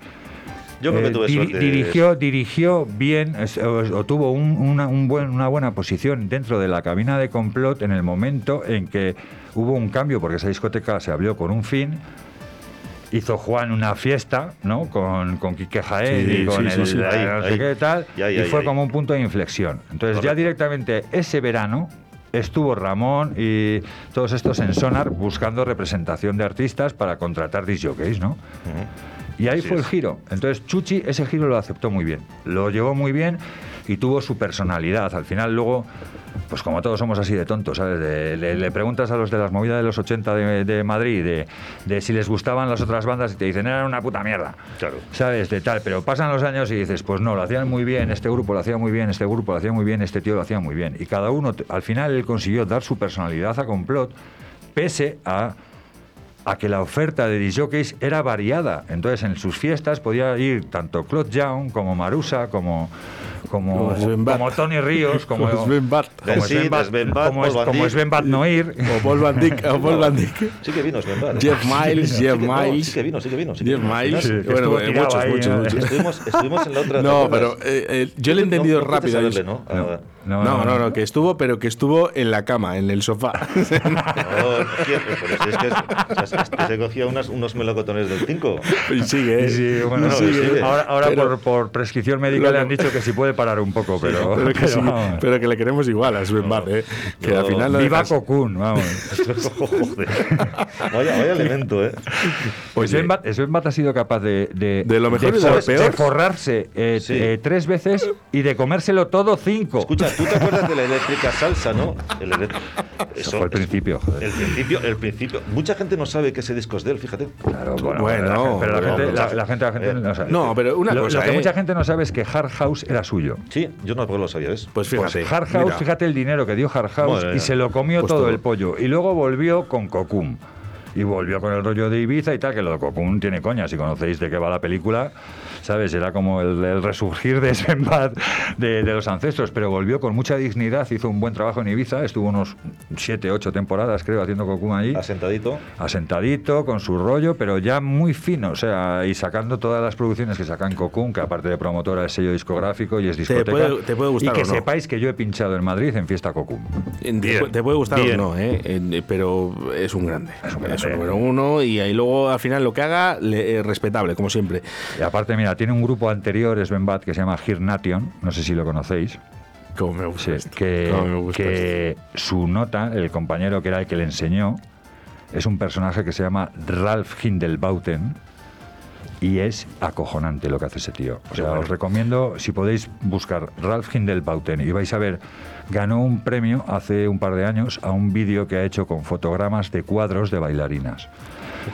Yo creo que eh, tuve diri- suerte. dirigió, dirigió bien, es- o, o tuvo un- una, un buen- una buena posición dentro de la cabina de complot en el momento en que hubo un cambio, porque esa discoteca se abrió con un fin. Hizo Juan una fiesta, ¿no? Con, con Quique Jaén Sí, y con sí, sí, el sí. no sé Ahí, ahí. qué tal. Y ahí, y ahí, fue ahí. como un punto de inflexión. Entonces ya directamente ese verano estuvo Ramón y todos estos en Sonar buscando representación de artistas para contratar disc jockeys, ¿no? Y ahí Así fue el giro. Entonces Chuchi ese giro lo aceptó muy bien. Lo llevó muy bien y tuvo su personalidad. Al final luego, pues como todos somos así de tontos, ¿sabes? De- le, le preguntas a los de las movidas de los 80 de, de Madrid de, de si les gustaban las otras bandas y te dicen, eran una puta mierda. Claro. ¿Sabes? De tal, pero pasan los años y dices, pues no, lo hacían muy bien, este grupo lo hacía muy bien, este grupo lo hacía muy bien, este tío lo hacía muy bien. Y cada uno, al final, él consiguió dar su personalidad a complot, pese a, a que la oferta de disjockeys era variada. Entonces, en sus fiestas podía ir tanto Claude Young como Marusa, como. Como, Como Tony Ríos, como, Como Sven Bat. como Sven Bat, como. Sven Bat Noir. O Paul Van Dyck. O Paul Van Dyck. Sí que vino, Sven Bad. Jeff Miles, Sí Jeff Miles. Sí que vino, sí que vino. Jeff. Miles. Bueno, eh, muchos, ahí, muchos, muchos. Estuvimos, estuvimos en la otra. ¿te No, pero eh, eh, yo le he entendido rápido. ¿no? No. No, No, no, que estuvo, pero que estuvo en la cama, en el sofá. No, si es que, o sea, se cogía unas, unos melocotones del 5. y sigue, ¿eh? Sí, sí, bueno, No, sí, sigue. ahora, ahora Pero- por, por prescripción médica Lo- le han dicho que sí puede parar un poco, pero, Pero que, pero sí, pero que le queremos igual a Sven Bat, ¿eh? Que al final Viva dejas- Cocoon, vamos. Joder. Vaya, vaya elemento, ¿eh? Oye, Sven Bat, Sven Bat ha sido capaz de, de, De lo mejor y de lo peor. forrarse eh, Sí. eh, tres veces y de comérselo todo cinco. Escucha, ¿tú te acuerdas de la eléctrica salsa, no? El elé- Eso fue el principio, joder. El principio, el principio. Mucha gente no sabe que ese disco es de él, fíjate. Claro, bueno, Bueno, pero la pero gente, la, gente, la gente eh, no sabe. no, pero una lo, cosa, lo que ¿eh? mucha gente no sabe es que Hard House era suyo. Sí, yo no lo sabía, ¿ves? Pues Pues fíjate. Hard House, mira. fíjate el dinero que dio Hard House Madre y mía. se lo comió Pues todo, todo. el pollo. Y luego volvió con Cocum. Y volvió con el rollo de Ibiza y tal, que lo de Cocum tiene coña. Si conocéis de qué va la película, ¿sabes? Era como el, el resurgir de Sven Bat de, de los ancestros. Pero volvió con mucha dignidad, hizo un buen trabajo en Ibiza. Estuvo unos siete, ocho temporadas, creo, haciendo Cocum allí Asentadito. asentadito, con su rollo, pero ya muy fino, o sea, y sacando todas las producciones que sacan Cocoon, que aparte de promotora es sello discográfico y es discoteca. puede- te puede gustar Y que o no. sepáis que yo he pinchado en Madrid en Fiesta Cocoon. Te, te puede gustar Bien. o no, ¿eh? En- pero es un grande. Es un un, número uno y ahí luego al final lo que haga, le- eh, respetable, como siempre. Y aparte, mira, tiene un grupo anterior, Sven Bat, que se llama Hir Nation, no sé si lo conocéis, Como me gusta sí, esto. que, Cómo me gusta que su nota, el compañero que era el que le enseñó, es un personaje que se llama Ralph Hindelbauten, y es acojonante lo que hace ese tío. O sea, os recomiendo, si podéis buscar Ralph Hindelbauten y vais a ver, ganó un premio hace un par de años a un vídeo que ha hecho con fotogramas de cuadros de bailarinas.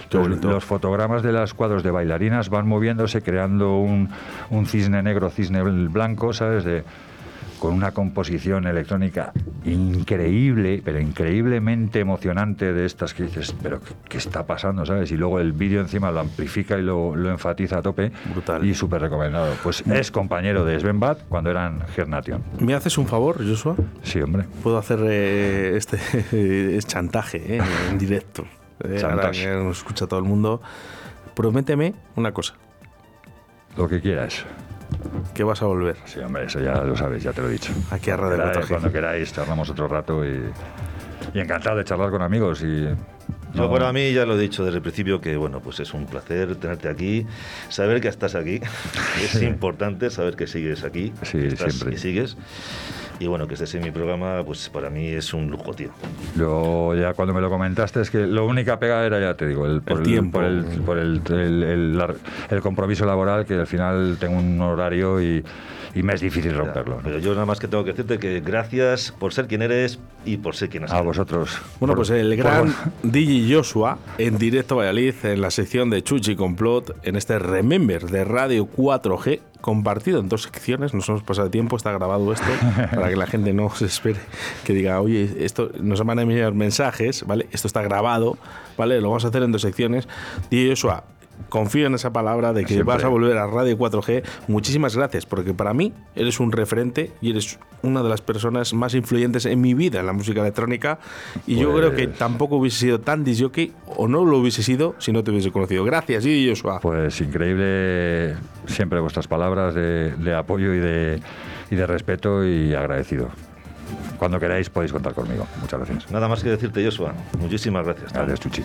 Entonces, los fotogramas de los cuadros de bailarinas van moviéndose, creando un, un cisne negro, cisne blanco, ¿sabes? De, con una composición electrónica increíble, pero increíblemente emocionante de estas que dices, pero ¿qué está pasando? ¿Sabes? Y luego el vídeo encima lo amplifica y lo, lo enfatiza a tope. Brutal. Y súper recomendado. Pues es compañero de Sven Bad cuando eran Gernation. ¿Me haces un favor, Joshua? Sí, hombre. Puedo hacer eh, este es chantaje eh, en directo. Eh, ahora Chantaje. que nos escucha todo el mundo. Prométeme una cosa, Lo que quieras. Que vas a volver Sí, hombre, eso ya lo sabes, ya te lo he dicho. aquí a Radio Queráis, 4G. Cuando queráis, charlamos otro rato y, y encantado de charlar con amigos. Y, Yo no- para mí ya lo he dicho desde el principio que bueno, pues es un placer tenerte aquí, saber que estás aquí. es importante saber que sigues aquí, Sí, que estás siempre. y sigues. Y bueno, que estés en mi programa, pues para mí es un lujo, tío. Yo ya cuando me lo comentaste es que lo única pega era, ya te digo, el, por El tiempo. por, el, por el, el- el lar- el compromiso laboral, que al final tengo un horario y, y me es difícil romperlo. ¿no? Pero yo nada más que tengo que decirte que gracias por ser quien eres y por ser quien has A sido. vosotros. Bueno, Por- pues el por- gran DJ Joshua en directo a Valladolid en la sección de Chuchi Complot en este Remember de Radio 4G compartido en dos secciones, nos hemos pasado de tiempo, está grabado esto para que la gente no se espere que diga, oye, esto nos van a enviar mensajes, ¿vale? Esto está grabado, ¿vale? Lo vamos a hacer en dos secciones. DJ Joshua, confío en esa palabra de que Siempre. vas a volver a Radio 4G. Muchísimas gracias, porque para mí eres un referente y eres una de las personas más influyentes en mi vida en la música electrónica. Y yo creo que Pues- tampoco hubiese sido tan disjockey o no lo hubiese sido si no te hubiese conocido. Gracias, y Joshua. Pues increíble siempre vuestras palabras de, de apoyo y de, y de respeto y agradecido. Cuando queráis podéis contar conmigo. Muchas gracias. Nada más que decirte, Joshua. Muchísimas gracias. Gracias, Chuchi.